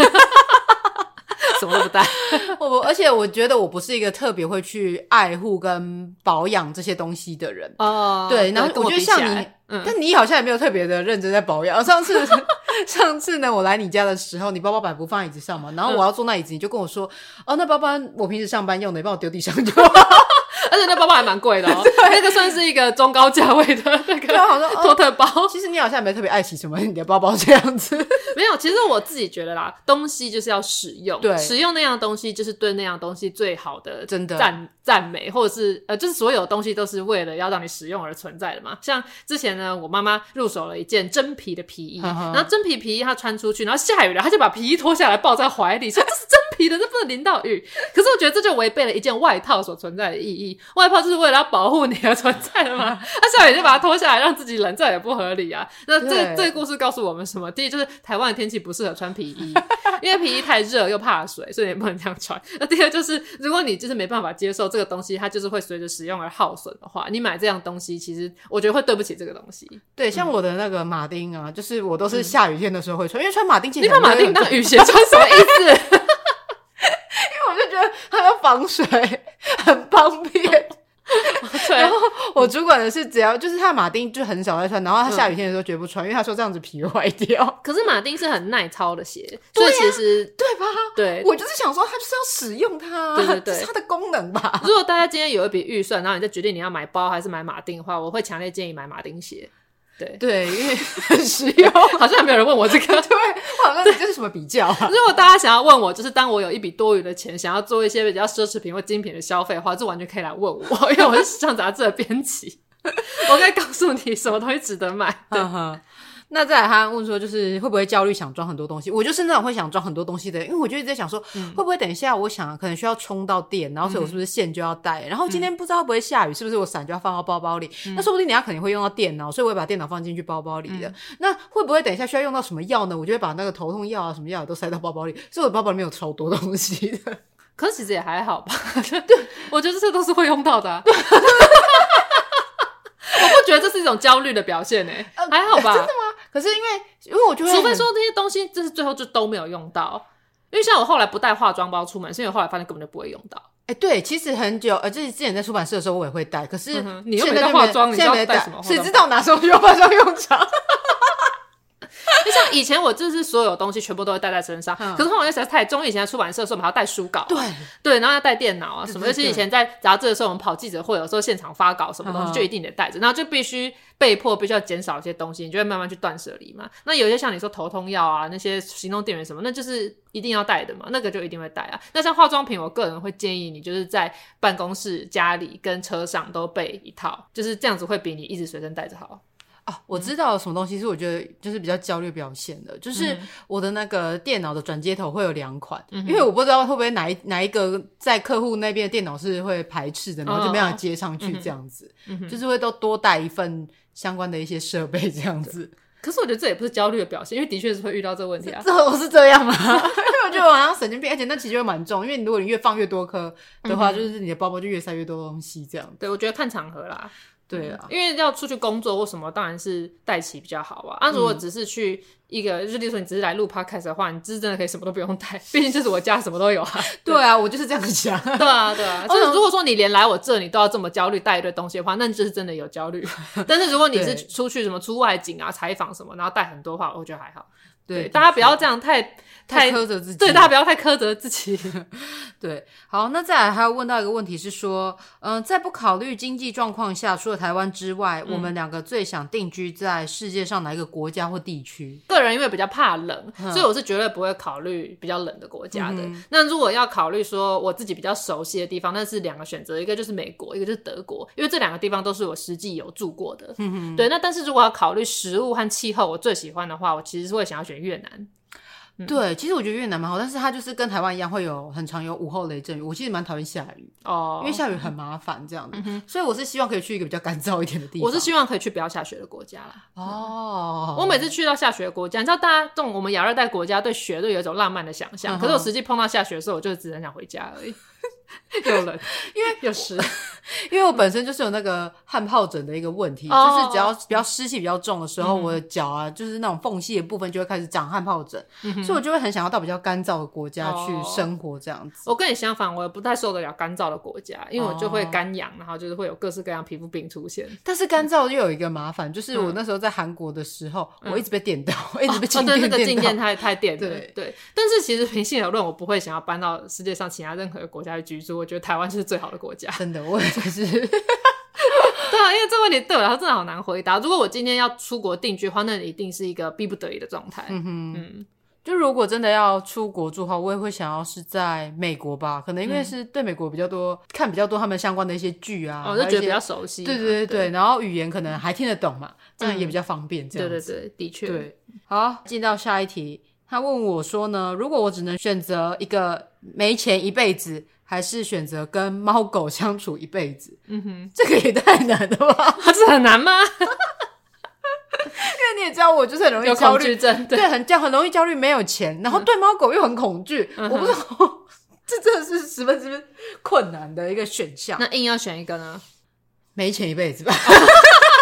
什么都不带，我而且我觉得我不是一个特别会去爱护跟保养这些东西的人哦。对，然后我觉得像你，嗯、但你好像也没有特别的认真在保养。上次 上次呢，我来你家的时候，你包包本来不放椅子上嘛，然后我要坐那椅子，你就跟我说，哦，那包包我平时上班用的，你帮我丢地上就好。而且那包包还蛮贵的哦，那个算是一个中高价位的那个托特包。其实你好像也没特别爱惜什么你的包包这样子。没有，其实我自己觉得啦，东西就是要使用，对，使用那样东西就是对那样东西最好的真的赞赞美，或者是呃，就是所有东西都是为了要让你使用而存在的嘛。像之前呢，我妈妈入手了一件真皮的皮衣，然后真皮皮衣她穿出去，然后下雨了，她就把皮衣脱下来抱在怀里，说这是真皮的，这不能淋到雨。可是我觉得这就违背了一件外套所存在的意义。外套就是为了要保护你而存在的嘛？那下雨就把它脱下来，让自己冷，这也不合理啊。那这对这个故事告诉我们什么？第一就是台湾的天气不适合穿皮衣，因为皮衣太热又怕水，所以也不能这样穿。那第二就是，如果你就是没办法接受这个东西，它就是会随着使用而耗损的话，你买这样东西，其实我觉得会对不起这个东西。对，像我的那个马丁啊，就是我都是下雨天的时候会穿，嗯、因为穿马丁，你把马丁当雨鞋穿什么意思？因为我就觉得它要防水，很方便。对然后我主管的是只要就是他的马丁就很少在穿，然后他下雨天的时候绝不穿，嗯、因为他说这样子皮坏掉。可是马丁是很耐操的鞋，所以其实对吧？对，我就是想说，他就是要使用它，对对对，是它的功能吧。如果大家今天有一笔预算，然后你再决定你要买包还是买马丁的话，我会强烈建议买马丁鞋。对对，因为 很实用，好像还没有人问我这个。对，我好像这是什么比较啊？如果大家想要问我，就是当我有一笔多余的钱，想要做一些比较奢侈品或精品的消费的话，就完全可以来问我，因为我是时尚杂志的编辑，我可以告诉你什么东西值得买。对。那再来，他问说，就是会不会焦虑，想装很多东西？我就是那种会想装很多东西的人，因为我就一直在想说，嗯、会不会等一下，我想可能需要充到电，然后所以我是不是线就要带？嗯、然后今天不知道会不会下雨，是不是我伞就要放到包包里？嗯、那说不定等下肯定会用到电脑，所以我会把电脑放进去包包里的。嗯、那会不会等一下需要用到什么药呢？我就会把那个头痛药啊，什么药都塞到包包里，所以我包包里面有超多东西的。可是其实也还好吧，对，我觉得这些都是会用到的、啊。我不觉得这是一种焦虑的表现诶、欸，呃、还好吧？真的吗？可是因为，因为我觉得，除非说这些东西，就是最后就都没有用到。因为像我后来不带化妆包出门，是因为后来发现根本就不会用到。哎、欸，对，其实很久，呃，就是之前在出版社的时候，我也会带。可是你又没在化妆，你现在没带什么？谁知道哪时候需要化妆用场？就像以前我就是所有东西全部都会带在身上，嗯、可是后来实在太重。以前在出版社的时候，我们还要带书稿、啊，对对，然后要带电脑啊什么。尤其以前在杂志的时候，我们跑记者会，有时候现场发稿什么东西，就一定得带着，嗯、然后就必须被迫必须要减少一些东西，你就会慢慢去断舍离嘛。那有些像你说头痛药啊，那些行动电源什么，那就是一定要带的嘛，那个就一定会带啊。那像化妆品，我个人会建议你就是在办公室、家里跟车上都备一套，就是这样子会比你一直随身带着好。啊，我知道什么东西是我觉得就是比较焦虑表现的，就是我的那个电脑的转接头会有两款，嗯、因为我不知道会不会哪一哪一个在客户那边的电脑是会排斥的，然后就没有接上去这样子，嗯、就是会都多带一份相关的一些设备这样子。可是我觉得这也不是焦虑的表现，因为的确是会遇到这个问题啊。这我 是这样吗？因为我觉得我好像神经病，而且那其实会蛮重，因为如果你越放越多颗的话，嗯、就是你的包包就越塞越多东西这样。对，我觉得看场合啦。对啊，因为要出去工作或什么，当然是带齐比较好啊。啊，如果只是去一个，嗯、就例如说你只是来录 podcast 的话，你真的可以什么都不用带，毕竟就是我家什么都有啊。对，对啊，我就是这样子想。对啊，对啊。就是如果说你连来我这你都要这么焦虑带一堆东西的话，那你就是真的有焦虑。但是如果你是出去什么出外景啊、采访什么，然后带很多的话，我觉得还好。对，大家不要这样太。太苛责自己，对，大家不要太苛责自己。对，好，那再来还要问到一个问题是说，嗯、呃，在不考虑经济状况下，除了台湾之外，嗯、我们两个最想定居在世界上哪一个国家或地区？个人因为比较怕冷，嗯、所以我是绝对不会考虑比较冷的国家的。嗯、那如果要考虑说我自己比较熟悉的地方，那是两个选择，一个就是美国，一个就是德国，因为这两个地方都是我实际有住过的。嗯哼，对。那但是如果要考虑食物和气候，我最喜欢的话，我其实是会想要选越南。对，其实我觉得越南蛮好，但是它就是跟台湾一样，会有很常有午后雷阵雨。我其实蛮讨厌下雨哦，因为下雨很麻烦这样的。嗯、所以我是希望可以去一个比较干燥一点的地方。我是希望可以去不要下雪的国家啦。哦，我每次去到下雪的国家，你知道，大家这种我们亚热带国家对雪都有一种浪漫的想象，嗯、可是我实际碰到下雪的时候，我就只能想回家而已。有冷，因为有湿，因为我本身就是有那个汗疱疹的一个问题，哦、就是只要比较湿气比较重的时候，嗯、我的脚啊，就是那种缝隙的部分就会开始长汗疱疹，嗯、所以我就会很想要到比较干燥的国家去生活这样子。哦、我跟你相反，我也不太受得了干燥的国家，因为我就会干痒，然后就是会有各式各样皮肤病出现。但是干燥又有一个麻烦，就是我那时候在韩国的时候，嗯、我一直被电到，我一直被静电电到。哦，对，那个静电太太电了。对对。但是其实平心而论，我不会想要搬到世界上其他任何国家去居住。我觉得台湾是最好的国家，真的，我也是。对啊，因为这个问题对我来说真的好难回答。如果我今天要出国定居的话，那一定是一个逼不得已的状态。嗯哼，嗯，就如果真的要出国住的话，我也会想要是在美国吧。可能因为是对美国比较多，嗯、看比较多他们相关的一些剧啊，我就觉得比较熟悉。对对对然后语言可能还听得懂嘛，这样也比较方便。这样对对对，的确。对，好，进到下一题。他问我说呢，如果我只能选择一个没钱一辈子。还是选择跟猫狗相处一辈子？嗯哼，这个也太难了吧？这很难吗？因为你也知道，我就是很容易焦虑症，对，很焦，很容易焦虑，没有钱，然后对猫狗又很恐惧。嗯、我不知道，这真的是十分之困难的一个选项。那硬要选一个呢？没钱一辈子吧。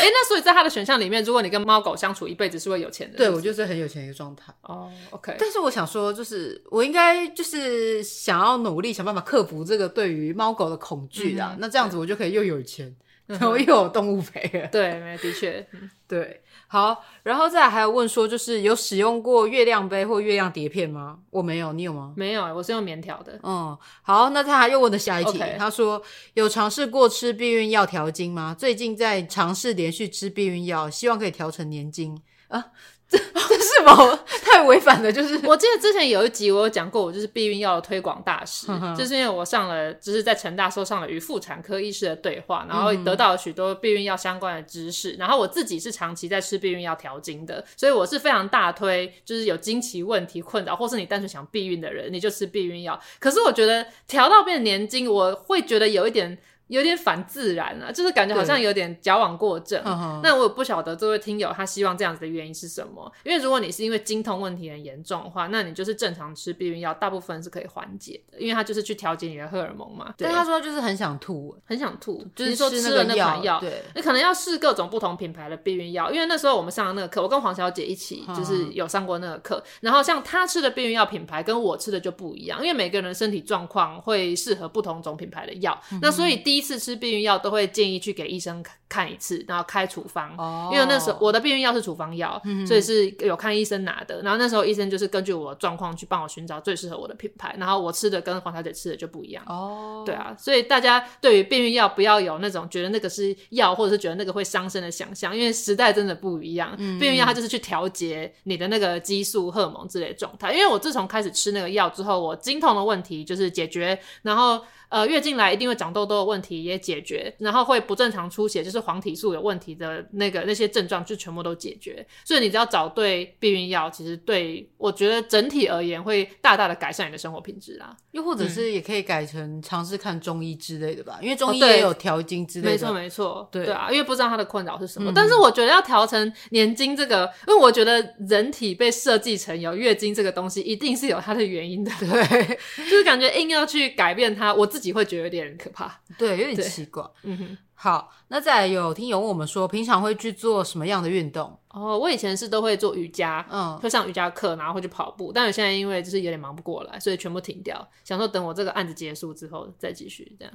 哎，那所以在他的选项里面，如果你跟猫狗相处一辈子，是会有钱的。对，我就是很有钱的一个状态。哦，OK。但是我想说，就是我应该就是想要努力想办法克服这个对于猫狗的恐惧啊。嗯、那这样子我就可以又有钱，然后又有动物陪了。对，的确，对。好，然后再来还有问说，就是有使用过月亮杯或月亮碟片吗？我没有，你有吗？没有，我是用棉条的。嗯，好，那他还又问了下一题，Okay. 他说有尝试过吃避孕药调经吗？最近在尝试连续吃避孕药，希望可以调成年经啊。这这是吗？太违反了！就是 我记得之前有一集我有讲过，我就是避孕药的推广大使，嗯、就是因为我上了，就是在成大时候上了与妇产科医师的对话，然后得到了许多避孕药相关的知识。嗯、然后我自己是长期在吃避孕药调经的，所以我是非常大推，就是有经期问题困扰，或是你单纯想避孕的人，你就吃避孕药。可是我觉得调到变年经，我会觉得有一点。有点反自然啊，就是感觉好像有点矫枉过正。那我也不晓得这位听友他希望这样子的原因是什么？因为如果你是因为经痛问题很严重的话，那你就是正常吃避孕药，大部分是可以缓解的，因为它就是去调节你的荷尔蒙嘛。但他说就是很想吐，很想吐，就是说吃了那款药，对，你可能要试各种不同品牌的避孕药，因为那时候我们上的那个课，我跟黄小姐一起就是有上过那个课，然后像她吃的避孕药品牌跟我吃的就不一样，因为每个人身体状况会适合不同种品牌的药，嗯、那所以第一次吃避孕药。都会建议去给医生看一次，然后开处方。Oh. 因为那时候我的避孕药是处方药，嗯、所以是有看医生拿的。然后那时候医生就是根据我的状况去帮我寻找最适合我的品牌。然后我吃的跟黄小姐吃的就不一样。哦，oh. 对啊，所以大家对于避孕药不要有那种觉得那个是药，或者是觉得那个会伤身的想象，因为时代真的不一样。嗯、避孕药它就是去调节你的那个激素、荷尔蒙之类的状态。因为我自从开始吃那个药之后，我经痛的问题就是解决，然后。呃，月经来一定会长痘痘的问题也解决，然后会不正常出血，就是黄体素有问题的那个那些症状就全部都解决。所以你只要找对避孕药，其实对我觉得整体而言会大大的改善你的生活品质啦。又或者是也可以改成尝试看中医之类的吧，因为中医也有调经之类的。没错没错，对对啊，因为不知道他的困扰是什么。嗯、但是我觉得要调成年经这个，因为我觉得人体被设计成有月经这个东西，一定是有它的原因的。对，就是感觉硬要去改变它，我自。自己会觉得有点可怕，对，有点奇怪。嗯哼，好，那再来有听友问我们说，平常会去做什么样的运动？哦，我以前是都会做瑜伽，嗯，会上瑜伽课，然后会去跑步。但是现在因为就是有点忙不过来，所以全部停掉。想说等我这个案子结束之后再继续这样。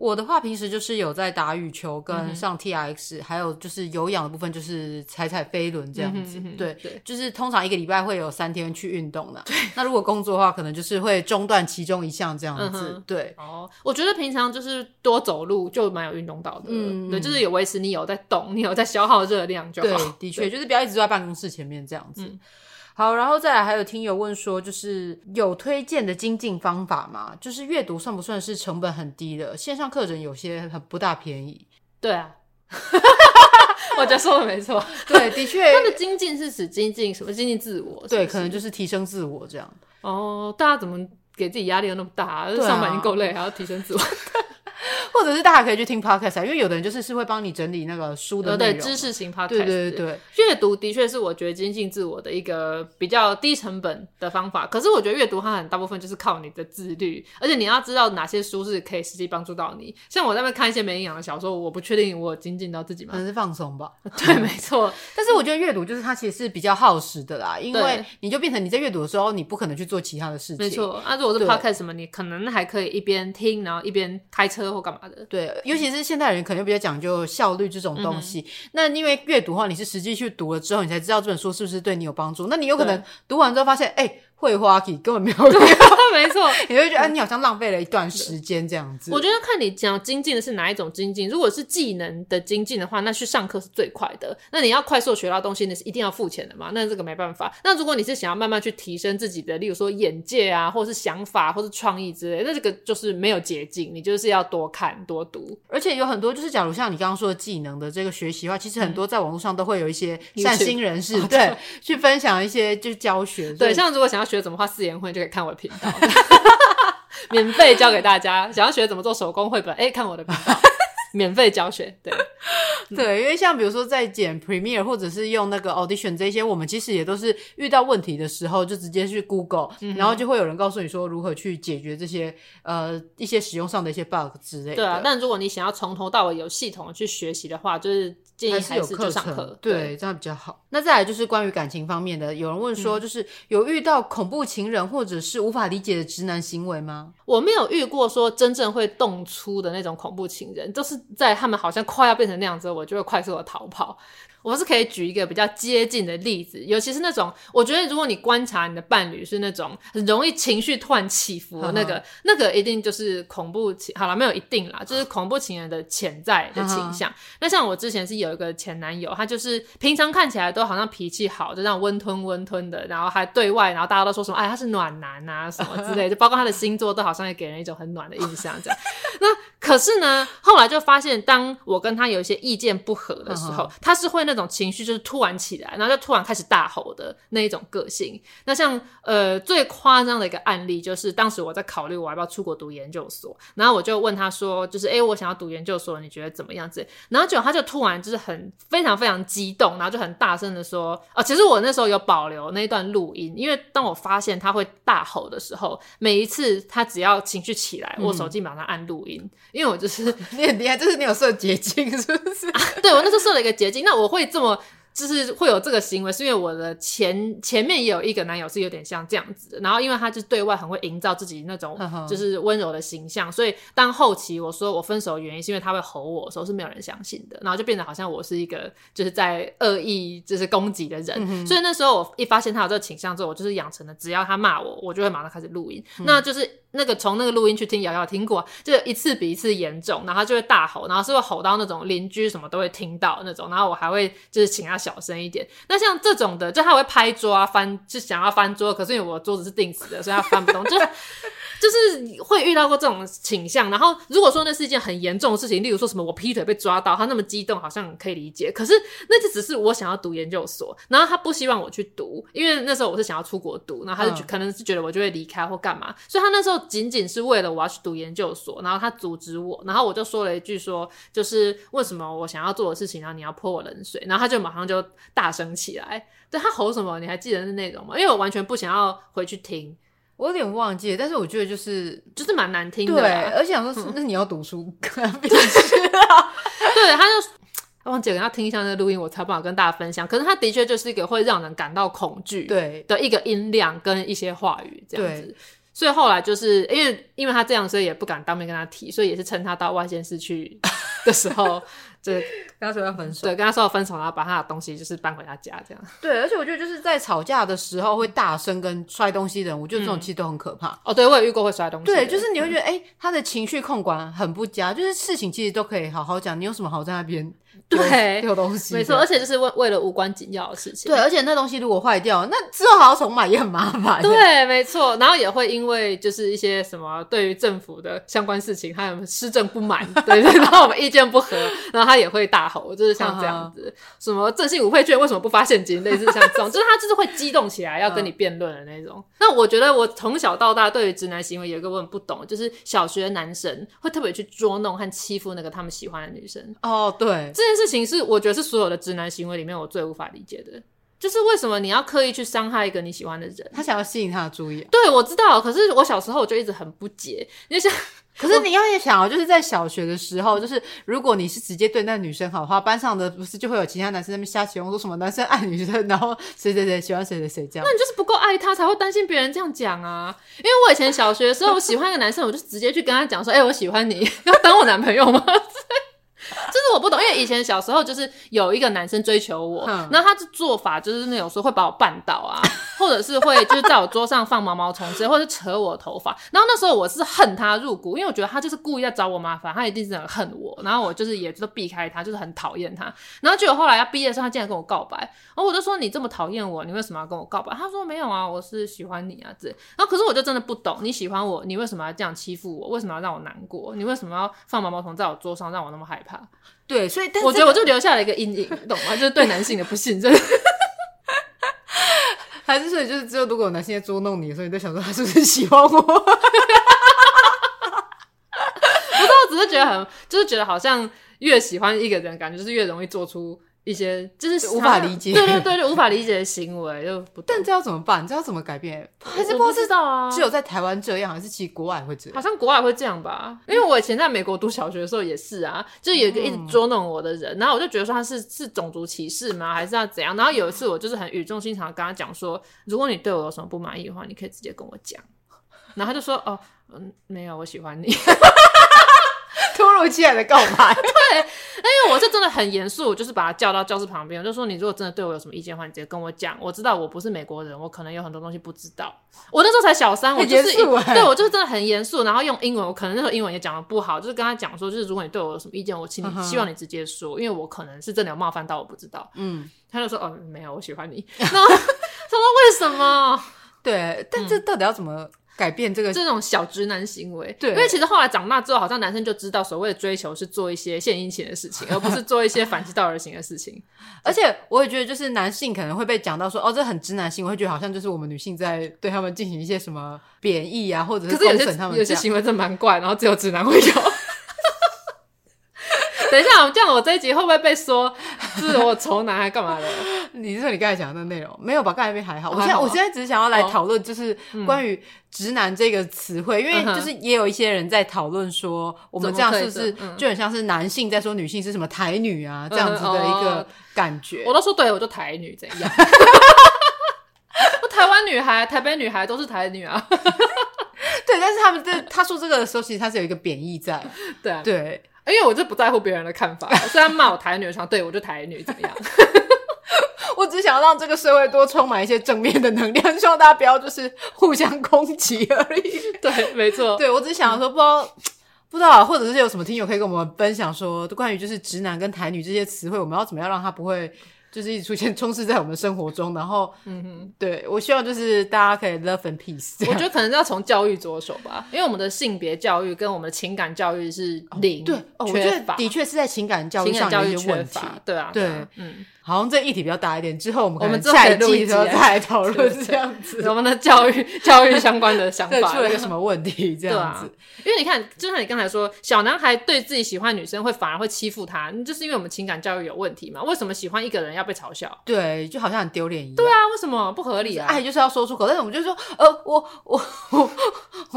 我的话，平时就是有在打羽球，跟上 T R X，、嗯、还有就是有氧的部分，就是踩踩飞轮这样子。嗯、哼哼对对，就是通常一个礼拜会有三天去运动的。对，那如果工作的话，可能就是会中断其中一项这样子。嗯、对，哦，我觉得平常就是多走路就蛮有运动到的。嗯，对，就是有维持你有在动，你有在消耗热量就好。对，的确，就是不要一直坐在办公室前面这样子。嗯好，然后再来还有听友问说，就是有推荐的精进方法吗？就是阅读算不算是成本很低的？线上课程有些很不大便宜。对啊，我觉得说的没错。对，的确，他的精进是指精进什么？精进自我是是？对，可能就是提升自我这样。哦，大家怎么给自己压力又那么大？啊、上班已经够累，还要提升自我。或者是大家可以去听 podcast 啊，因为有的人就是是会帮你整理那个书的内容，对知识型 podcast。对对对对，阅读的确是我觉得精进自我的一个比较低成本的方法。可是我觉得阅读它很大部分就是靠你的自律，而且你要知道哪些书是可以实际帮助到你。像我在那边看一些没营养的小说，我不确定我有精进到自己吗？可能是放松吧。对，没错。但是我觉得阅读就是它其实是比较耗时的啦，因为你就变成你在阅读的时候，你不可能去做其他的事情。没错。那、啊、如果是 podcast 什么，你可能还可以一边听，然后一边开车或干嘛的。对，尤其是现代人可能比较讲究效率这种东西。嗯、那因为阅读的话，你是实际去读了之后，你才知道这本书是不是对你有帮助。那你有可能读完之后发现，哎。会花题根本没有 用，没错，你会觉得哎，你好像浪费了一段时间这样子。我觉得看你讲精进的是哪一种精进。如果是技能的精进的话，那去上课是最快的。那你要快速学到东西，那是一定要付钱的嘛？那这个没办法。那如果你是想要慢慢去提升自己的，例如说眼界啊，或是想法，或是创意之类，那这个就是没有捷径，你就是要多看多读。而且有很多就是，假如像你刚刚说的技能的这个学习的话，其实很多在网络上都会有一些善心人士、嗯、对去分享一些就是教学。对，像如果想要学怎么画四言会。就可以看我的频道，免费教给大家。想要学怎么做手工绘本，哎、看我的频道，免费教学。对，对，因为像比如说在剪 Premiere 或者是用那个 Audition 这些，我们其实也都是遇到问题的时候，就直接去 Google，、嗯、然后就会有人告诉你说如何去解决这些呃一些使用上的一些 bug 之类的。对啊，但如果你想要从头到尾有系统的去学习的话，就是。建议还是有课程，对，这样比较好。那再来就是关于感情方面的，有人问说，就是有遇到恐怖情人或者是无法理解的直男行为吗？我没有遇过说真正会动粗的那种恐怖情人，都是在他们好像快要变成那样子，我就会快速的逃跑。我是可以举一个比较接近的例子，尤其是那种我觉得，如果你观察你的伴侣是那种很容易情绪突然起伏的那个，那个一定就是恐怖情。好了，没有一定啦，就是恐怖情人的潜在的倾向。那像我之前是有一个前男友，他就是平常看起来都好像脾气好，就这样温吞温吞的，然后还对外，然后大家都说什么，哎，他是暖男啊什么之类的，就包括他的星座都好像也给人一种很暖的印象这样。那可是呢，后来就发现，当我跟他有一些意见不合的时候，他是会那种情绪就是突然起来，然后就突然开始大吼的那一种个性。那像呃最夸张的一个案例，就是当时我在考虑我要不要出国读研究所，然后我就问他说，就是诶我想要读研究所，你觉得怎么样子？然后结果他就突然就是很非常非常激动，然后就很大声的说，哦、呃，其实我那时候有保留那一段录音，因为当我发现他会大吼的时候，每一次他只要情绪起来，我手机马上按录音。嗯因为我就是 你很厉害，就是你有设捷径，是不是？啊，对，我那时候设了一个捷径，那我会这么。就是会有这个行为，是因为我的前前面也有一个男友是有点像这样子的，然后因为他就对外很会营造自己那种就是温柔的形象，所以当后期我说我分手的原因是因为他会吼我的时候，是没有人相信的，然后就变得好像我是一个就是在恶意就是攻击的人，嗯、所以那时候我一发现他有这个倾向之后，我就是养成了只要他骂我，我就会马上开始录音，嗯、那就是那个从那个录音去听，瑶瑶听过，就一次比一次严重，然后他就会大吼，然后是会吼到那种邻居什么都会听到那种，然后我还会就是请他小声一点。那像这种的，就他会拍桌啊，翻，就想要翻桌，可是因为我桌子是定死的，所以他翻不动，就。就是会遇到过这种倾向，然后如果说那是一件很严重的事情，例如说什么我劈腿被抓到，他那么激动，好像可以理解。可是那就只是我想要读研究所，然后他不希望我去读，因为那时候我是想要出国读，然后他就可能是觉得我就会离开或干嘛，所以他那时候仅仅是为了我要去读研究所，然后他阻止我，然后我就说了一句说，就是为什么我想要做的事情，然后你要泼我冷水，然后他就马上就大声起来，对，他吼什么？你还记得是内容吗？因为我完全不想要回去听。我有点忘记，但是我觉得就是就是蛮难听的，对，而且想说，嗯、那你要读书，对，他就忘记跟他听一下那个录音，我才不好跟大家分享。可是他的确就是一个会让人感到恐惧，对的一个音量跟一些话语这样子。所以后来就是因为因为他这样，所以也不敢当面跟他提，所以也是趁他到外县市去的时候。就跟他说要分手，对，跟他说要分手，然后把他的东西就是搬回他家这样。对，而且我觉得就是在吵架的时候会大声跟摔东西的人，我觉得这种其实都很可怕。嗯、哦，对，我也遇过会摔东西。对，就是你会觉得，哎、欸，他的情绪控管很不佳，就是事情其实都可以好好讲，你有什么好在那边？对，丢东西，没错，而且就是为为了无关紧要的事情。对，而且那东西如果坏掉，那之后还要重买也很麻烦。对，没错，然后也会因为就是一些什么对于政府的相关事情，还有施政不满，对对，然后我们意见不合，然后他也会大吼，就是像这样子，什么振兴五倍券为什么不发现金，类似像这种，就是他就是会激动起来要跟你辩论的那种。那我觉得我从小到大对于直男行为有一个我很不懂，就是小学男生会特别去捉弄和欺负那个他们喜欢的女生。哦，对，这件事情是我觉得是。所有的直男行为里面，我最无法理解的，就是为什么你要刻意去伤害一个你喜欢的人？他想要吸引他的注意。对，我知道。可是我小时候我就一直很不解，你就想，可是你要也想哦，就是在小学的时候，就是如果你是直接对那女生好的话，班上的不是就会有其他男生在那边瞎起哄，说什么男生爱女生，然后谁谁谁喜欢谁谁谁这样。那你就是不够爱他，才会担心别人这样讲啊。因为我以前小学的时候，我喜欢一个男生，我就直接去跟他讲说：“哎、欸，我喜欢你，要当我男朋友吗？”这是我不懂，因为以前小时候就是有一个男生追求我，那、嗯、他的做法就是那种说会把我绊倒啊，或者是会就是在我桌上放毛毛虫之类，或者是扯我头发。然后那时候我是恨他入骨，因为我觉得他就是故意在找我麻烦，他一定是很恨我。然后我就是也都避开他，就是很讨厌他。然后结果后来要毕业的时候，他竟然跟我告白，然后我就说，你这么讨厌我，你为什么要跟我告白？他说没有啊，我是喜欢你啊，这。然后可是我就真的不懂，你喜欢我，你为什么要这样欺负我？为什么要让我难过？你为什么要放毛毛虫在我桌上，让我那么害怕？对，所以我觉得我就留下了一个阴影，你懂吗？就是对男性的不信任，还是所以就是只有如果有男性在捉弄你，所以你在想说他是不是喜欢我？不是，我只是觉得很，就是觉得好像越喜欢一个人，感觉就是越容易做出。一些就是无法理解，对对对，就无法理解的行为，就不。但这要怎么办？这要怎么改变？还是不知道啊？只有在台湾这样，还是其实国外会这样？好像国外会这样吧？因为我以前在美国读小学的时候也是啊，就有一个一直捉弄我的人，然后我就觉得说他是是种族歧视吗？还是要怎样？然后有一次我就是很语重心长的跟他讲说，如果你对我有什么不满意的话，你可以直接跟我讲。然后他就说，哦，嗯，没有，我喜欢你。突如其来的告白，对，因为我是真的很严肃，我就是把他叫到教室旁边，我就说，你如果真的对我有什么意见的话，你直接跟我讲。我知道我不是美国人，我可能有很多东西不知道。我那时候才小三，我就是对我就是真的很严肃，然后用英文，我可能那时候英文也讲的不好，就是跟他讲说，就是如果你对我有什么意见，我请你希望你直接说，因为我可能是真的有冒犯到，我不知道。嗯，他就说，哦，没有，我喜欢你。然后他说为什么？对，但这到底要怎么？改变这个这种小直男行为，对，因为其实后来长大之后，好像男生就知道所谓的追求是做一些献殷勤的事情，而不是做一些反其道而行的事情。而且我也觉得，就是男性可能会被讲到说，哦，这很直男行为，会觉得好像就是我们女性在对他们进行一些什么贬义啊，或者是公审他们。有些行为真蛮怪，然后只有直男会有。等一下，这样我这一集会不会被说是我丑男还干嘛的？你是说你刚才讲的那内容没有吧？刚才那还好。我现在我现在只是想要来讨论，就是关于直男这个词汇，因为就是也有一些人在讨论说，我们这样是不是就很像是男性在说女性是什么台女啊这样子的一个感觉？我都说对，我就台女怎样？我台湾女孩、台北女孩都是台女啊。对，但是他们这他说这个的时候，其实他是有一个贬义在。对对。因为我就不在乎别人的看法，虽然骂我台女，我想对我就台女怎么样？我只想要让这个社会多充满一些正面的能量，希望大家不要就是互相攻击而已。对，没错。对，我只想要说，不知道、嗯、不知道，或者是有什么听友可以跟我们分享说，关于就是直男跟台女这些词汇，我们要怎么样让他不会。就是一直出现，充斥在我们生活中。然后，嗯哼，对，我希望就是大家可以 love and peace。我觉得可能要从教育着手吧，因为我们的性别教育跟我们的情感教育是零，对，哦，我觉得的确是在情感教育上有一些问题。对啊，对，嗯。好像这议题比较大一点，之后我们可能下一季时候再来讨论这样子，我们的教育教育相关的想法 出了一个什么问题这样子。因为你看，就像你刚才说，小男孩对自己喜欢女生会反而会欺负他，就是因为我们情感教育有问题嘛？为什么喜欢一个人要被嘲笑？对，就好像很丢脸一样。对啊，为什么不合理啊？爱就是要说出口，但是我们就说，呃，我我我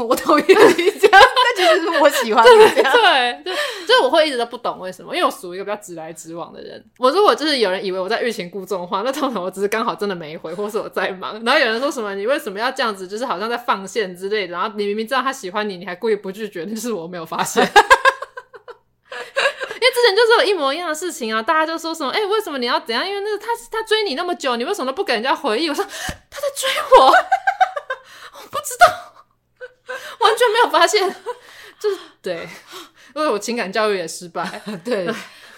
我讨厌你这样，但其实是我喜欢你这样。对 对。就是我会一直都不懂为什么，因为我属于一个比较直来直往的人。我如果就是有人以为我在欲擒故纵的话，那通常我只是刚好真的没回，或是我在忙。然后有人说什么你为什么要这样子，就是好像在放线之类的。然后你明明知道他喜欢你，你还故意不拒绝，那就是我没有发现。因为之前就是有一模一样的事情啊，大家就说什么哎、欸，为什么你要怎样？因为那个他他追你那么久，你为什么都不给人家回应？我说他在追我，我不知道，完全没有发现，就是对。因为我情感教育也失败，对，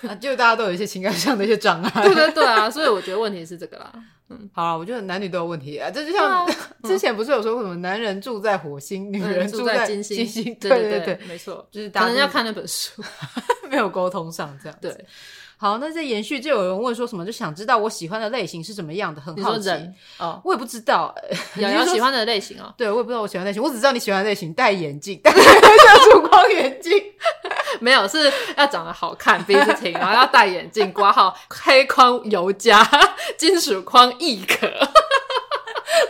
啊，就大家都有一些情感上的一些障碍，对 对对啊，所以我觉得问题是这个啦。嗯，好了，我觉得男女都有问题啊，这就像、啊、之前不是有说过什么男人住在火星，嗯、女人住在金星，星，对对对，对没错，就是可能要看那本书，没有沟通上这样，对。好，那在延续，就有人问说什么，就想知道我喜欢的类型是什么样的，很好奇。哦，我也不知道，瑶瑶喜欢的类型哦。对，我也不知道我喜欢的类型，我只知道你喜欢的类型，戴眼镜，戴 束光眼镜，没有，是要长得好看，鼻子挺，然后要戴眼镜，挂号黑框尤佳，金属框亦可。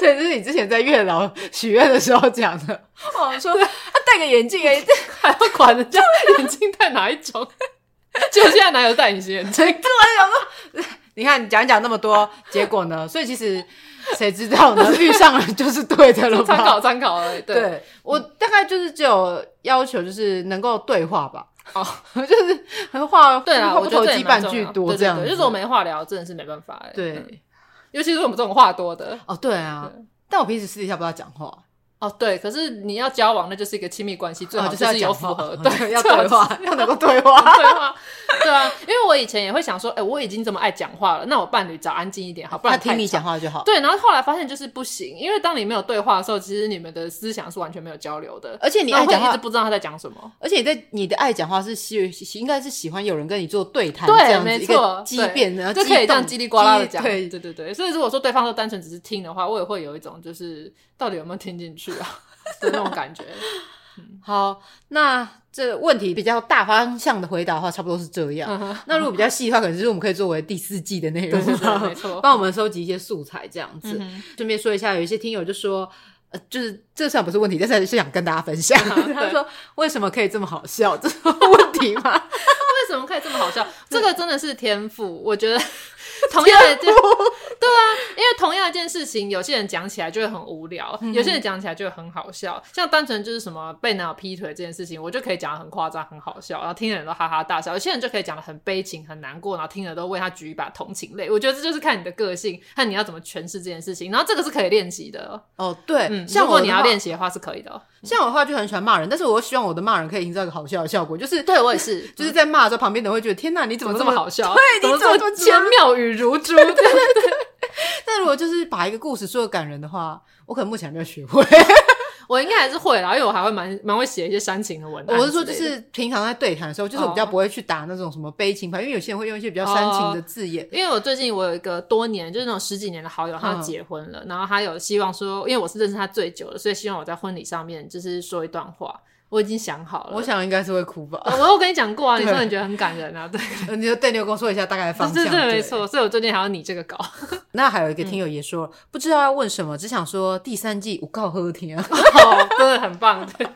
对，这是你之前在月老许愿的时候讲的。哦，说他戴个眼镜，哎，还要管人家眼镜戴哪一种？就现在哪有戴隐形眼镜？对，有你看你讲讲那么多，结果呢？所以其实谁知道呢？遇上了就是对的了吧？参考参考而已。对，对我大概就是只有要求，就是能够对话吧。哦，就是很话对啊，我投机半句多这样对对对。就是我没话聊，真的是没办法。对、嗯，尤其是我们这种话多的。哦，对啊。对但我平时私底下不知道讲话。哦，对，可是你要交往，那就是一个亲密关系，最好就是有符合，哦、对，要对话，要能够对话，对话，对啊，因为我以前也会想说，哎，我已经这么爱讲话了，那我伴侣找安静一点好，不然他听你讲话就好。对，然后后来发现就是不行，因为当你没有对话的时候，其实你们的思想是完全没有交流的，而且你爱讲话一直不知道他在讲什么，而且你在你的爱讲话是喜应该是喜欢有人跟你做对谈，对，没错，激辩的，就可以这样叽里呱啦的讲，对对对对，所以如果说对方都单纯只是听的话，我也会有一种就是到底有没有听进去啊？的那种感觉，嗯，好，那这问题比较大方向的回答的话，差不多是这样。嗯、那如果比较细的话，可能就是我们可以作为第四季的内容，没错，帮我们收集一些素材，这样子。顺、嗯、便说一下，有一些听友就说，呃，就是这算不是问题，但是是想跟大家分享。嗯、他说，为什么可以这么好笑？这是问题吗？为什么可以这么好笑？这个真的是天赋，我觉得。同样的，对啊，因为同样一件事情，有些人讲起来就会很无聊，嗯、有些人讲起来就会很好笑。像单纯就是什么被男友劈腿这件事情，我就可以讲的很夸张、很好笑，然后听的人都哈哈大笑。有些人就可以讲的很悲情、很难过，然后听的都为他举一把同情泪。我觉得这就是看你的个性看你要怎么诠释这件事情。然后这个是可以练习的哦。对，嗯，像如果你要练习的话是可以的。像我的话就很喜欢骂人，但是我希望我的骂人可以营造一个好笑的效果，就是对我也是，就是在骂的时候，旁边的人会觉得天哪，你怎么这么，好笑？对，你怎么这么千妙语如珠？对 对对。但如果就是把一个故事说的感人的话，我可能目前还没有学会。我应该还是会啦，因为我还会蛮蛮会写一些煽情的文案。我是说，就是平常在对谈的时候，就是我比较不会去打那种什么悲情牌，因为有些人会用一些比较煽情的字眼。因为我最近我有一个多年就是那种十几年的好友，他要结婚了，然后他有希望说，因为我是认识他最久的，所以希望我在婚礼上面就是说一段话。我已经想好了，我想应该是会哭吧。我有跟你讲过啊，你说你觉得很感人啊，对。你就对，你有跟我说一下大概的方向。对对，没错。所以我最近还要拟这个稿。那还有一个听友也说，不知道要问什么，只想说第三季我告喝天啊，真的很棒，对，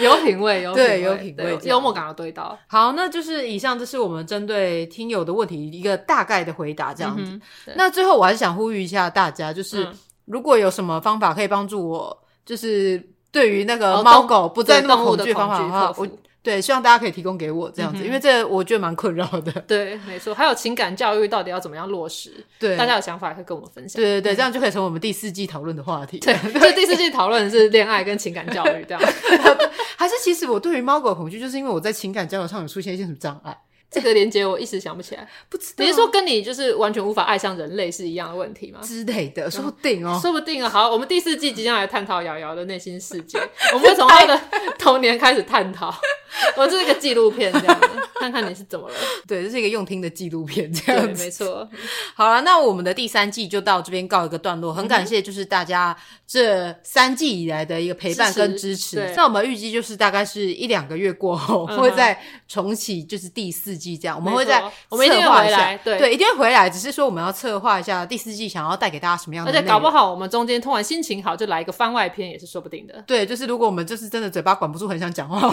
有品味，有对，有品味，幽默感要对到。好，那就是以上，这是我们针对听友的问题一个大概的回答，这样子。那最后我还是想呼吁一下大家，就是如果有什么方法可以帮助我，就是。对于那个猫狗不再那么恐惧的方法的话，我对希望大家可以提供给我这样子，嗯、因为这我觉得蛮困扰的。对，没错。还有情感教育到底要怎么样落实？对，大家有想法也可以跟我们分享。对对对，这样就可以成为我们第四季讨论的话题。对，就第四季讨论是恋爱跟情感教育这样。还是其实我对于猫狗恐惧，就是因为我在情感交流上有出现一些什么障碍？这个连接我一时想不起来，不知道。你是说跟你就是完全无法爱上人类是一样的问题吗？之类的，说不定哦，说不定啊。好，我们第四季即将来探讨瑶瑶的内心世界，我们会从她的童年开始探讨。我这是一个纪录片，这样子，看看你是怎么了。对，这是一个用听的纪录片，这样子，没错。好了，那我们的第三季就到这边告一个段落。很感谢，就是大家这三季以来的一个陪伴跟支持。那我们预计就是大概是一两个月过后，会再重启，就是第四季这样。我们会在我们一定会回来，对对，一定会回来。只是说我们要策划一下第四季想要带给大家什么样的，而且搞不好我们中间突然心情好，就来一个番外篇也是说不定的。对，就是如果我们就是真的嘴巴管不住，很想讲话。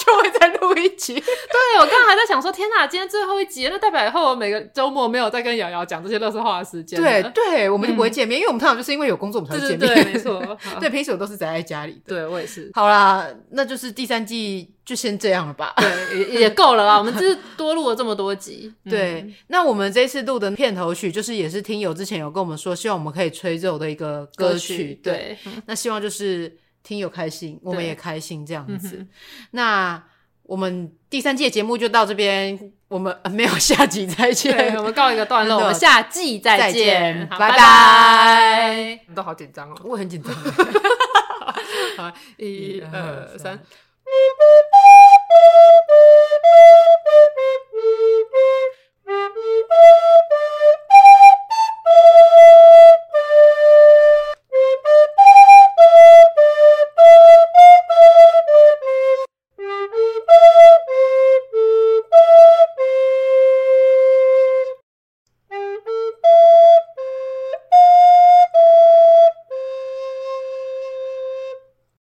就会再录一集。对，我刚刚还在想说，天哪，今天最后一集，那代表以后我每个周末没有再跟瑶瑶讲这些垃圾话的时间。对对，我们就不会见面，因为我们通常就是因为有工作我们才会见面。对，没错。对，平时我都是宅在家里。对我也是。好啦，那就是第三季就先这样了吧。对，也也够了啦。我们就是多录了这么多集。对，那我们这次录的片头曲，就是也是听友之前有跟我们说，希望我们可以吹奏的一个歌曲。对，那希望就是。听友开心我们也开心这样子。那我们第三季节目就到这边我们 没有下集再见。我们告一个段落我们下季再见。拜拜。你都好紧张哦。我很紧张。好一二三。